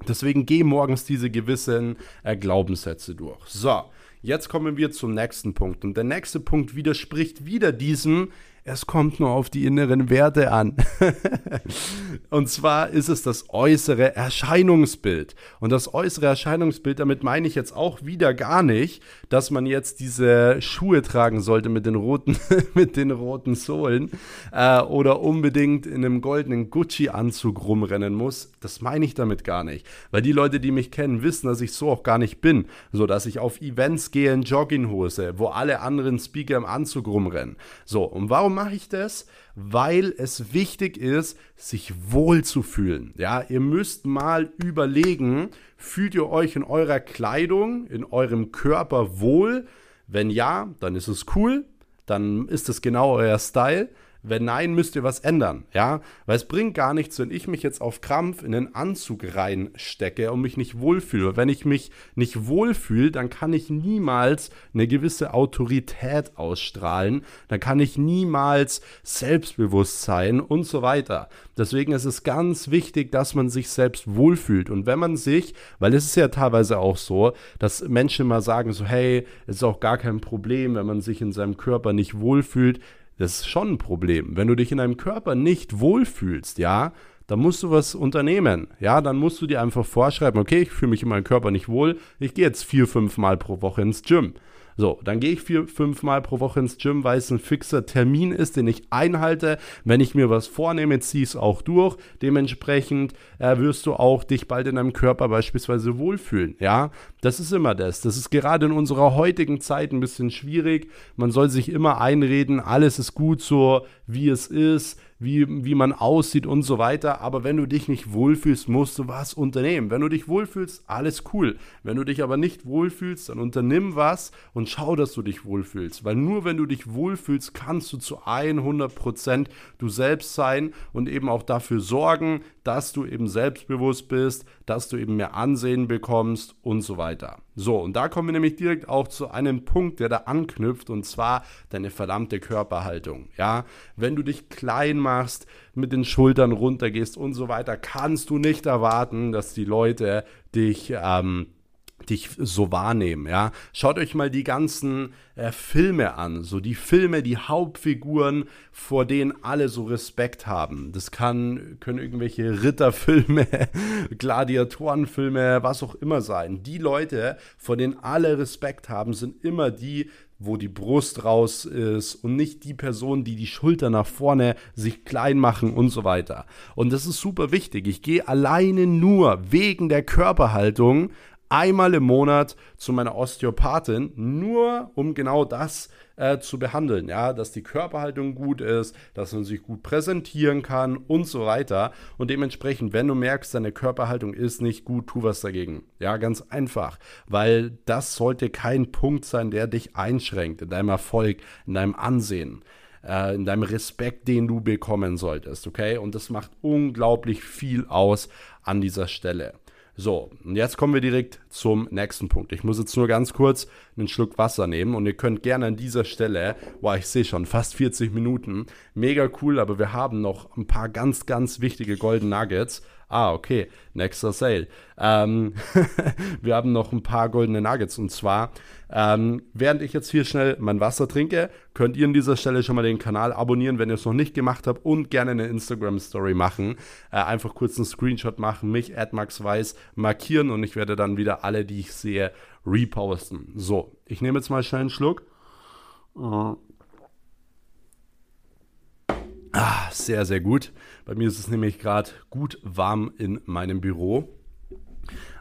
Deswegen geh morgens diese gewissen äh, Glaubenssätze durch. So, jetzt kommen wir zum nächsten Punkt. Und der nächste Punkt widerspricht wieder diesem, es kommt nur auf die inneren Werte an. und zwar ist es das äußere Erscheinungsbild. Und das äußere Erscheinungsbild, damit meine ich jetzt auch wieder gar nicht, dass man jetzt diese Schuhe tragen sollte mit den roten, mit den roten Sohlen äh, oder unbedingt in einem goldenen Gucci-Anzug rumrennen muss. Das meine ich damit gar nicht. Weil die Leute, die mich kennen, wissen, dass ich so auch gar nicht bin. So, dass ich auf Events gehe in Jogginghose, wo alle anderen Speaker im Anzug rumrennen. So, und warum mache ich das? Weil es wichtig ist, sich wohl zu fühlen. Ja, ihr müsst mal überlegen, fühlt ihr euch in eurer Kleidung, in eurem Körper wohl? Wenn ja, dann ist es cool, dann ist es genau euer Style. Wenn nein, müsst ihr was ändern, ja? Weil es bringt gar nichts, wenn ich mich jetzt auf Krampf in den Anzug reinstecke und mich nicht wohlfühle. Wenn ich mich nicht wohlfühle, dann kann ich niemals eine gewisse Autorität ausstrahlen, dann kann ich niemals selbstbewusst sein und so weiter. Deswegen ist es ganz wichtig, dass man sich selbst wohlfühlt. Und wenn man sich, weil es ist ja teilweise auch so, dass Menschen mal sagen so, hey, es ist auch gar kein Problem, wenn man sich in seinem Körper nicht wohlfühlt das ist schon ein Problem. Wenn du dich in deinem Körper nicht wohlfühlst, ja, dann musst du was unternehmen. Ja, dann musst du dir einfach vorschreiben, okay, ich fühle mich in meinem Körper nicht wohl, ich gehe jetzt vier, fünf Mal pro Woche ins Gym. So, dann gehe ich vier, fünf Mal pro Woche ins Gym, weil es ein fixer Termin ist, den ich einhalte. Wenn ich mir was vornehme, ziehe es auch durch. Dementsprechend äh, wirst du auch dich bald in deinem Körper beispielsweise wohlfühlen. Ja, das ist immer das. Das ist gerade in unserer heutigen Zeit ein bisschen schwierig. Man soll sich immer einreden, alles ist gut so, wie es ist wie, wie man aussieht und so weiter. Aber wenn du dich nicht wohlfühlst, musst du was unternehmen. Wenn du dich wohlfühlst, alles cool. Wenn du dich aber nicht wohlfühlst, dann unternimm was und schau, dass du dich wohlfühlst. Weil nur wenn du dich wohlfühlst, kannst du zu 100% du selbst sein und eben auch dafür sorgen, dass du eben selbstbewusst bist, dass du eben mehr Ansehen bekommst und so weiter. So, und da kommen wir nämlich direkt auch zu einem Punkt, der da anknüpft, und zwar deine verdammte Körperhaltung. Ja, wenn du dich klein machst, mit den Schultern runtergehst und so weiter, kannst du nicht erwarten, dass die Leute dich ähm, dich so wahrnehmen, ja. Schaut euch mal die ganzen äh, Filme an, so die Filme, die Hauptfiguren, vor denen alle so Respekt haben. Das kann, können irgendwelche Ritterfilme, Gladiatorenfilme, was auch immer sein. Die Leute, vor denen alle Respekt haben, sind immer die, wo die Brust raus ist und nicht die Person, die die Schulter nach vorne sich klein machen und so weiter. Und das ist super wichtig. Ich gehe alleine nur wegen der Körperhaltung einmal im Monat zu meiner Osteopathin, nur um genau das äh, zu behandeln. Ja, dass die Körperhaltung gut ist, dass man sich gut präsentieren kann und so weiter. Und dementsprechend, wenn du merkst, deine Körperhaltung ist nicht gut, tu was dagegen. Ja, ganz einfach. Weil das sollte kein Punkt sein, der dich einschränkt in deinem Erfolg, in deinem Ansehen äh, in deinem Respekt, den du bekommen solltest, okay? Und das macht unglaublich viel aus an dieser Stelle. So, und jetzt kommen wir direkt zum nächsten Punkt. Ich muss jetzt nur ganz kurz einen Schluck Wasser nehmen und ihr könnt gerne an dieser Stelle, boah, ich sehe schon, fast 40 Minuten, mega cool, aber wir haben noch ein paar ganz, ganz wichtige Golden Nuggets. Ah, okay, nächster Sale. Ähm, wir haben noch ein paar goldene Nuggets und zwar, ähm, während ich jetzt hier schnell mein Wasser trinke, könnt ihr an dieser Stelle schon mal den Kanal abonnieren, wenn ihr es noch nicht gemacht habt und gerne eine Instagram-Story machen. Äh, einfach kurz einen Screenshot machen, mich, @maxweiss markieren und ich werde dann wieder alle, die ich sehe, reposten. So, ich nehme jetzt mal schnell einen Schluck. Ah, sehr, sehr gut. Bei mir ist es nämlich gerade gut warm in meinem Büro.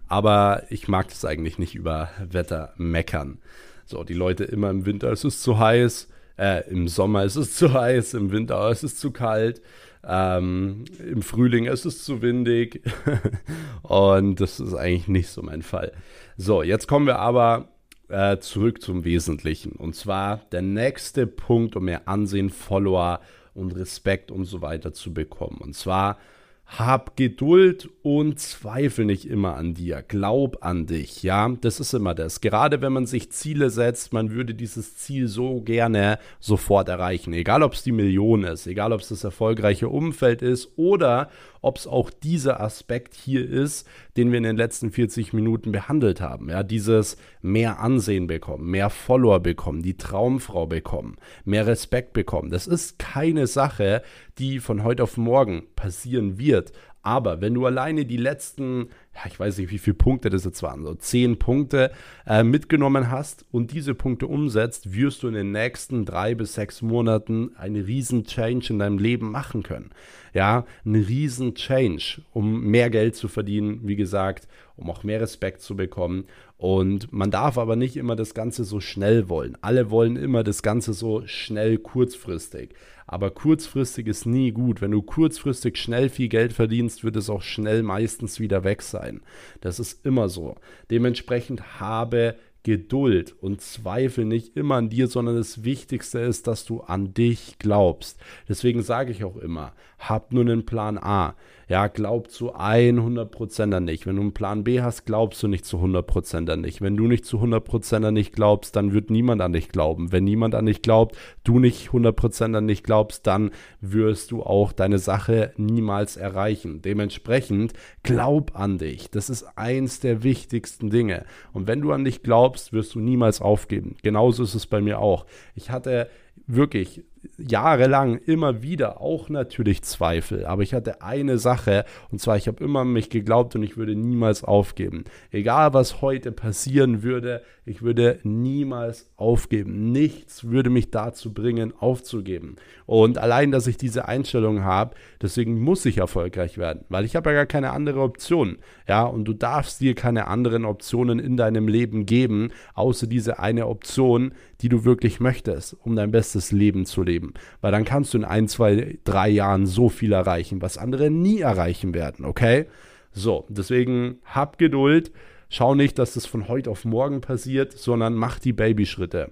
Aber ich mag es eigentlich nicht über Wetter meckern. So, die Leute immer im Winter, es ist zu heiß, äh, im Sommer ist es zu heiß, im Winter ist es zu kalt, ähm, im Frühling ist es zu windig. Und das ist eigentlich nicht so mein Fall. So, jetzt kommen wir aber äh, zurück zum Wesentlichen. Und zwar der nächste Punkt, um mehr Ansehen, Follower und Respekt und so weiter zu bekommen. Und zwar hab Geduld und zweifel nicht immer an dir. Glaub an dich, ja. Das ist immer das. Gerade wenn man sich Ziele setzt, man würde dieses Ziel so gerne sofort erreichen. Egal, ob es die Million ist, egal, ob es das erfolgreiche Umfeld ist oder ob es auch dieser Aspekt hier ist, den wir in den letzten 40 Minuten behandelt haben. Ja, dieses mehr Ansehen bekommen, mehr Follower bekommen, die Traumfrau bekommen, mehr Respekt bekommen. Das ist keine Sache, die von heute auf morgen passieren wird. Aber wenn du alleine die letzten, ja, ich weiß nicht, wie viele Punkte das jetzt waren, so zehn Punkte äh, mitgenommen hast und diese Punkte umsetzt, wirst du in den nächsten drei bis sechs Monaten einen riesen Change in deinem Leben machen können. Ja, einen riesen Change, um mehr Geld zu verdienen, wie gesagt, um auch mehr Respekt zu bekommen. Und man darf aber nicht immer das Ganze so schnell wollen. Alle wollen immer das Ganze so schnell kurzfristig. Aber kurzfristig ist nie gut. Wenn du kurzfristig schnell viel Geld verdienst, wird es auch schnell meistens wieder weg sein. Das ist immer so. Dementsprechend habe Geduld und Zweifel nicht immer an dir, sondern das Wichtigste ist, dass du an dich glaubst. Deswegen sage ich auch immer, hab nur einen Plan A. Ja, glaub zu 100% an dich. Wenn du einen Plan B hast, glaubst du nicht zu 100% an dich. Wenn du nicht zu 100% an dich glaubst, dann wird niemand an dich glauben. Wenn niemand an dich glaubt, du nicht 100% an dich glaubst, dann wirst du auch deine Sache niemals erreichen. Dementsprechend glaub an dich. Das ist eins der wichtigsten Dinge. Und wenn du an dich glaubst, wirst du niemals aufgeben. Genauso ist es bei mir auch. Ich hatte wirklich jahrelang immer wieder auch natürlich Zweifel, aber ich hatte eine Sache und zwar ich habe immer an mich geglaubt und ich würde niemals aufgeben. Egal was heute passieren würde, ich würde niemals aufgeben. Nichts würde mich dazu bringen, aufzugeben. Und allein, dass ich diese Einstellung habe, deswegen muss ich erfolgreich werden, weil ich habe ja gar keine andere Option. Ja, und du darfst dir keine anderen Optionen in deinem Leben geben, außer diese eine Option, die du wirklich möchtest, um dein bestes Leben zu leben. Weil dann kannst du in ein, zwei, drei Jahren so viel erreichen, was andere nie erreichen werden, okay? So, deswegen hab Geduld Schau nicht, dass das von heute auf morgen passiert, sondern mach die Babyschritte.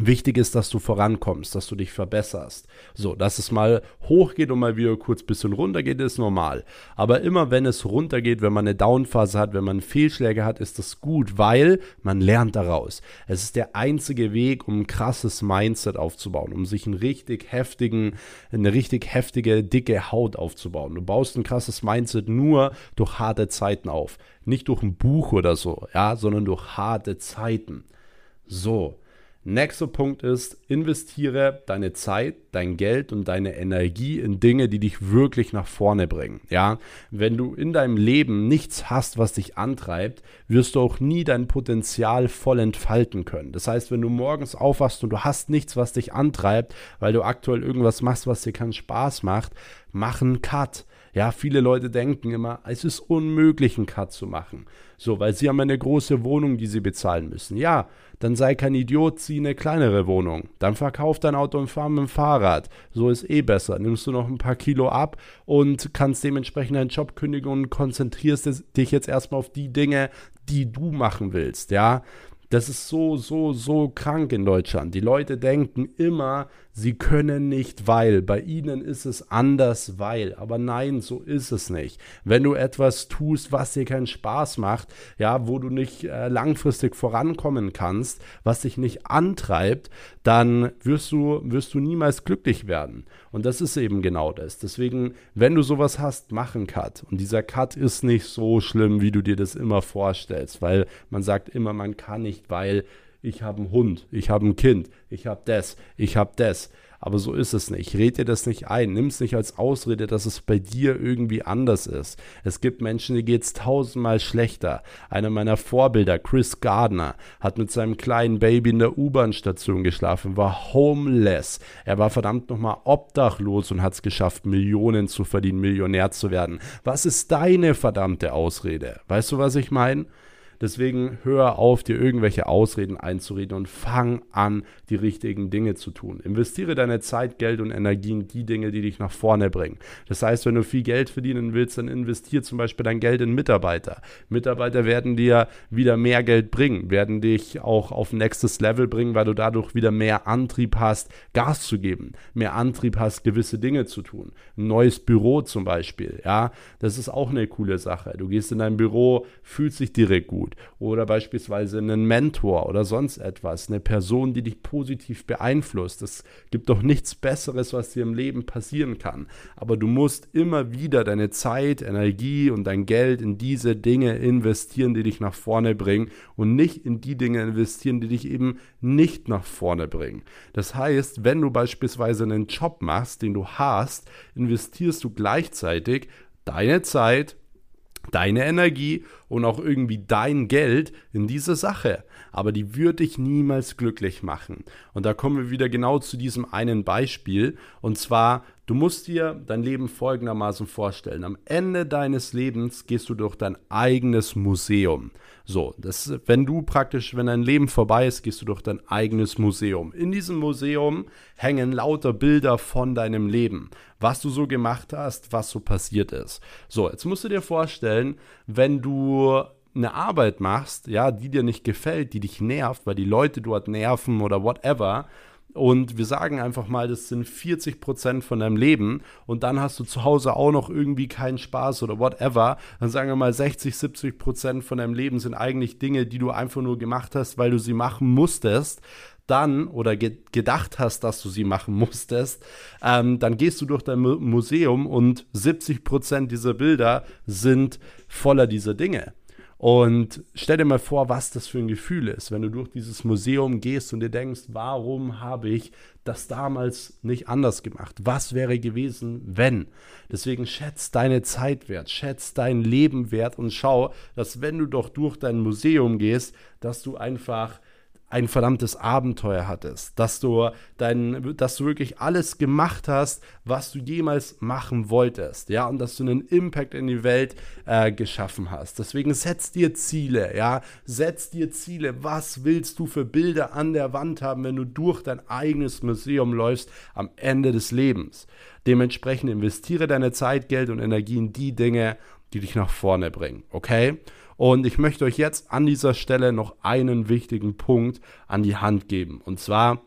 Wichtig ist, dass du vorankommst, dass du dich verbesserst. So, dass es mal hochgeht und mal wieder kurz ein bisschen runter geht, ist normal. Aber immer wenn es runtergeht, wenn man eine Downphase hat, wenn man Fehlschläge hat, ist das gut, weil man lernt daraus. Es ist der einzige Weg, um ein krasses Mindset aufzubauen, um sich einen richtig heftigen, eine richtig heftige, dicke Haut aufzubauen. Du baust ein krasses Mindset nur durch harte Zeiten auf. Nicht durch ein Buch oder so, ja, sondern durch harte Zeiten. So. Nächster Punkt ist, investiere deine Zeit, dein Geld und deine Energie in Dinge, die dich wirklich nach vorne bringen. Ja, wenn du in deinem Leben nichts hast, was dich antreibt, wirst du auch nie dein Potenzial voll entfalten können. Das heißt, wenn du morgens aufwachst und du hast nichts, was dich antreibt, weil du aktuell irgendwas machst, was dir keinen Spaß macht, mach einen Cut. Ja, viele Leute denken immer, es ist unmöglich, einen Cut zu machen. So, weil sie haben eine große Wohnung, die sie bezahlen müssen. Ja, dann sei kein Idiot, zieh eine kleinere Wohnung. Dann verkauf dein Auto und fahr mit dem Fahrrad. So ist eh besser. Nimmst du noch ein paar Kilo ab und kannst dementsprechend deinen Job kündigen und konzentrierst dich jetzt erstmal auf die Dinge, die du machen willst. Ja, Das ist so, so, so krank in Deutschland. Die Leute denken immer, sie können nicht, weil. Bei ihnen ist es anders, weil. Aber nein, so ist es nicht. Wenn du etwas tust, was dir keinen Spaß macht, ja, wo du nicht äh, langfristig vorankommen kannst, was dich nicht antreibt, dann wirst du, wirst du niemals glücklich werden. Und das ist eben genau das. Deswegen, wenn du sowas hast, mach einen Cut. Und dieser Cut ist nicht so schlimm, wie du dir das immer vorstellst, weil man sagt immer, man kann nicht nicht, weil ich habe einen Hund, ich habe ein Kind, ich habe das, ich habe das. Aber so ist es nicht. Red dir das nicht ein. Nimm es nicht als Ausrede, dass es bei dir irgendwie anders ist. Es gibt Menschen, die geht es tausendmal schlechter. Einer meiner Vorbilder, Chris Gardner, hat mit seinem kleinen Baby in der U-Bahn-Station geschlafen, war homeless. Er war verdammt nochmal obdachlos und hat es geschafft, Millionen zu verdienen, Millionär zu werden. Was ist deine verdammte Ausrede? Weißt du, was ich meine? Deswegen hör auf, dir irgendwelche Ausreden einzureden und fang an, die richtigen Dinge zu tun. Investiere deine Zeit, Geld und Energie in die Dinge, die dich nach vorne bringen. Das heißt, wenn du viel Geld verdienen willst, dann investiere zum Beispiel dein Geld in Mitarbeiter. Mitarbeiter werden dir wieder mehr Geld bringen, werden dich auch auf nächstes Level bringen, weil du dadurch wieder mehr Antrieb hast, Gas zu geben, mehr Antrieb hast, gewisse Dinge zu tun. Ein neues Büro zum Beispiel, ja, das ist auch eine coole Sache. Du gehst in dein Büro, fühlst dich direkt gut gut. Oder beispielsweise einen Mentor oder sonst etwas, eine Person, die dich positiv beeinflusst. Es gibt doch nichts Besseres, was dir im Leben passieren kann. Aber du musst immer wieder deine Zeit, Energie und dein Geld in diese Dinge investieren, die dich nach vorne bringen und nicht in die Dinge investieren, die dich eben nicht nach vorne bringen. Das heißt, wenn du beispielsweise einen Job machst, den du hast, investierst du gleichzeitig deine Zeit, deine Energie und auch irgendwie dein Geld in diese Sache. Aber die würde dich niemals glücklich machen. Und da kommen wir wieder genau zu diesem einen Beispiel. Und zwar, du musst dir dein Leben folgendermaßen vorstellen. Am Ende deines Lebens gehst du durch dein eigenes Museum. So, das, wenn du praktisch, wenn dein Leben vorbei ist, gehst du durch dein eigenes Museum. In diesem Museum hängen lauter Bilder von deinem Leben, was du so gemacht hast, was so passiert ist. So, jetzt musst du dir vorstellen, wenn du eine Arbeit machst, ja, die dir nicht gefällt, die dich nervt, weil die Leute dort nerven oder whatever, und wir sagen einfach mal, das sind 40 Prozent von deinem Leben. Und dann hast du zu Hause auch noch irgendwie keinen Spaß oder whatever, dann sagen wir mal 60, 70 Prozent von deinem Leben sind eigentlich Dinge, die du einfach nur gemacht hast, weil du sie machen musstest, dann oder ge gedacht hast, dass du sie machen musstest, ähm, dann gehst du durch dein Museum und 70 Prozent dieser Bilder sind voller dieser Dinge. Und stell dir mal vor, was das für ein Gefühl ist, wenn du durch dieses Museum gehst und dir denkst, warum habe ich das damals nicht anders gemacht? Was wäre gewesen, wenn? Deswegen schätz deine Zeit wert, schätz dein Leben wert und schau, dass wenn du doch durch dein Museum gehst, dass du einfach ein verdammtes Abenteuer hattest, dass du dein, dass du wirklich alles gemacht hast, was du jemals machen wolltest, ja, und dass du einen Impact in die Welt äh, geschaffen hast. Deswegen setz dir Ziele, ja, setz dir Ziele. Was willst du für Bilder an der Wand haben, wenn du durch dein eigenes Museum läufst am Ende des Lebens? Dementsprechend investiere deine Zeit, Geld und Energie in die Dinge, die dich nach vorne bringen, okay? Und ich möchte euch jetzt an dieser Stelle noch einen wichtigen Punkt an die Hand geben. Und zwar,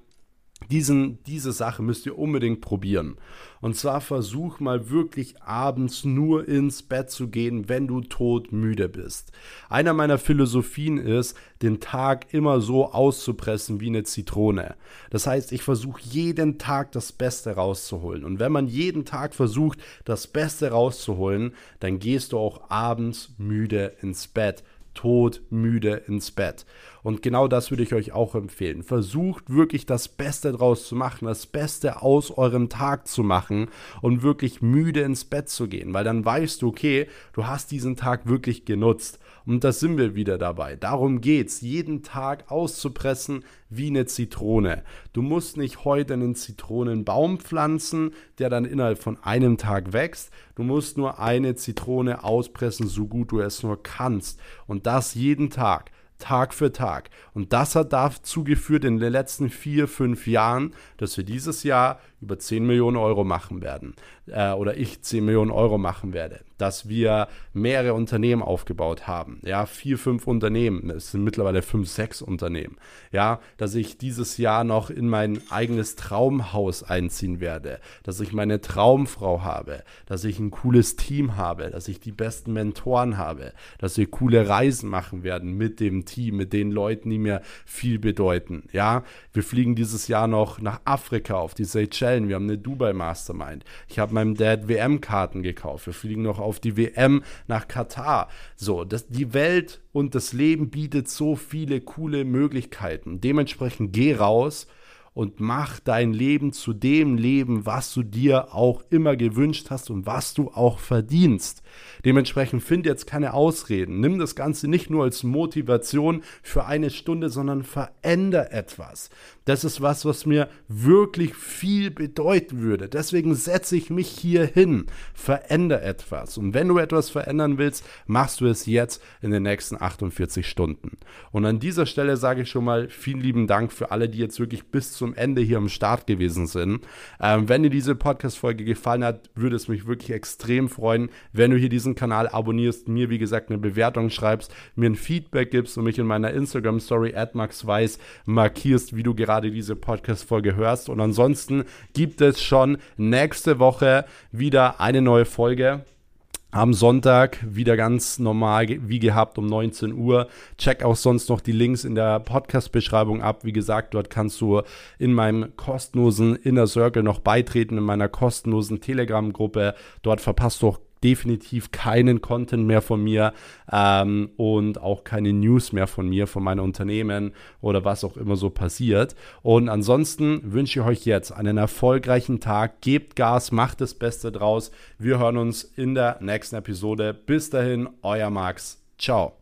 diesen, diese Sache müsst ihr unbedingt probieren. Und zwar versuch mal wirklich abends nur ins Bett zu gehen, wenn du todmüde bist. Einer meiner Philosophien ist, den Tag immer so auszupressen wie eine Zitrone. Das heißt, ich versuche jeden Tag das Beste rauszuholen. Und wenn man jeden Tag versucht, das Beste rauszuholen, dann gehst du auch abends müde ins Bett todmüde ins Bett. Und genau das würde ich euch auch empfehlen. Versucht wirklich das Beste draus zu machen, das Beste aus eurem Tag zu machen und wirklich müde ins Bett zu gehen, weil dann weißt du, okay, du hast diesen Tag wirklich genutzt. Und da sind wir wieder dabei. Darum geht's, jeden Tag auszupressen wie eine Zitrone. Du musst nicht heute einen Zitronenbaum pflanzen, der dann innerhalb von einem Tag wächst. Du musst nur eine Zitrone auspressen, so gut du es nur kannst. Und das jeden Tag. Tag für Tag. Und das hat dazu geführt in den letzten vier, fünf Jahren, dass wir dieses Jahr über 10 Millionen Euro machen werden äh, oder ich 10 Millionen Euro machen werde, dass wir mehrere Unternehmen aufgebaut haben, ja, vier, fünf Unternehmen, es sind mittlerweile fünf, sechs Unternehmen, ja, dass ich dieses Jahr noch in mein eigenes Traumhaus einziehen werde, dass ich meine Traumfrau habe, dass ich ein cooles Team habe, dass ich die besten Mentoren habe, dass wir coole Reisen machen werden mit dem Team, mit den Leuten, die mir viel bedeuten, ja, wir fliegen dieses Jahr noch nach Afrika auf die Seychelles Stellen. Wir haben eine Dubai Mastermind. Ich habe meinem Dad WM-Karten gekauft. Wir fliegen noch auf die WM nach Katar. So, das, die Welt und das Leben bietet so viele coole Möglichkeiten. Dementsprechend geh raus und mach dein Leben zu dem Leben, was du dir auch immer gewünscht hast und was du auch verdienst. Dementsprechend find jetzt keine Ausreden. Nimm das Ganze nicht nur als Motivation für eine Stunde, sondern veränder etwas. Das ist was, was mir wirklich viel bedeuten würde. Deswegen setze ich mich hier hin, veränder etwas. Und wenn du etwas verändern willst, machst du es jetzt in den nächsten 48 Stunden. Und an dieser Stelle sage ich schon mal vielen lieben Dank für alle, die jetzt wirklich bis zum Ende hier am Start gewesen sind. Ähm, wenn dir diese Podcast-Folge gefallen hat, würde es mich wirklich extrem freuen, wenn du hier diesen Kanal abonnierst, mir wie gesagt eine Bewertung schreibst, mir ein Feedback gibst und mich in meiner Instagram Story @maxweiss markierst, wie du gerade diese Podcast Folge hörst und ansonsten gibt es schon nächste Woche wieder eine neue Folge am Sonntag wieder ganz normal wie gehabt um 19 Uhr. Check auch sonst noch die Links in der Podcast-Beschreibung ab. Wie gesagt, dort kannst du in meinem kostenlosen Inner Circle noch beitreten, in meiner kostenlosen Telegram-Gruppe. Dort verpasst du auch definitiv keinen Content mehr von mir ähm, und auch keine News mehr von mir, von meinem Unternehmen oder was auch immer so passiert. Und ansonsten wünsche ich euch jetzt einen erfolgreichen Tag. Gebt Gas, macht das Beste draus. Wir hören uns in der nächsten Episode. Bis dahin, euer Max. Ciao.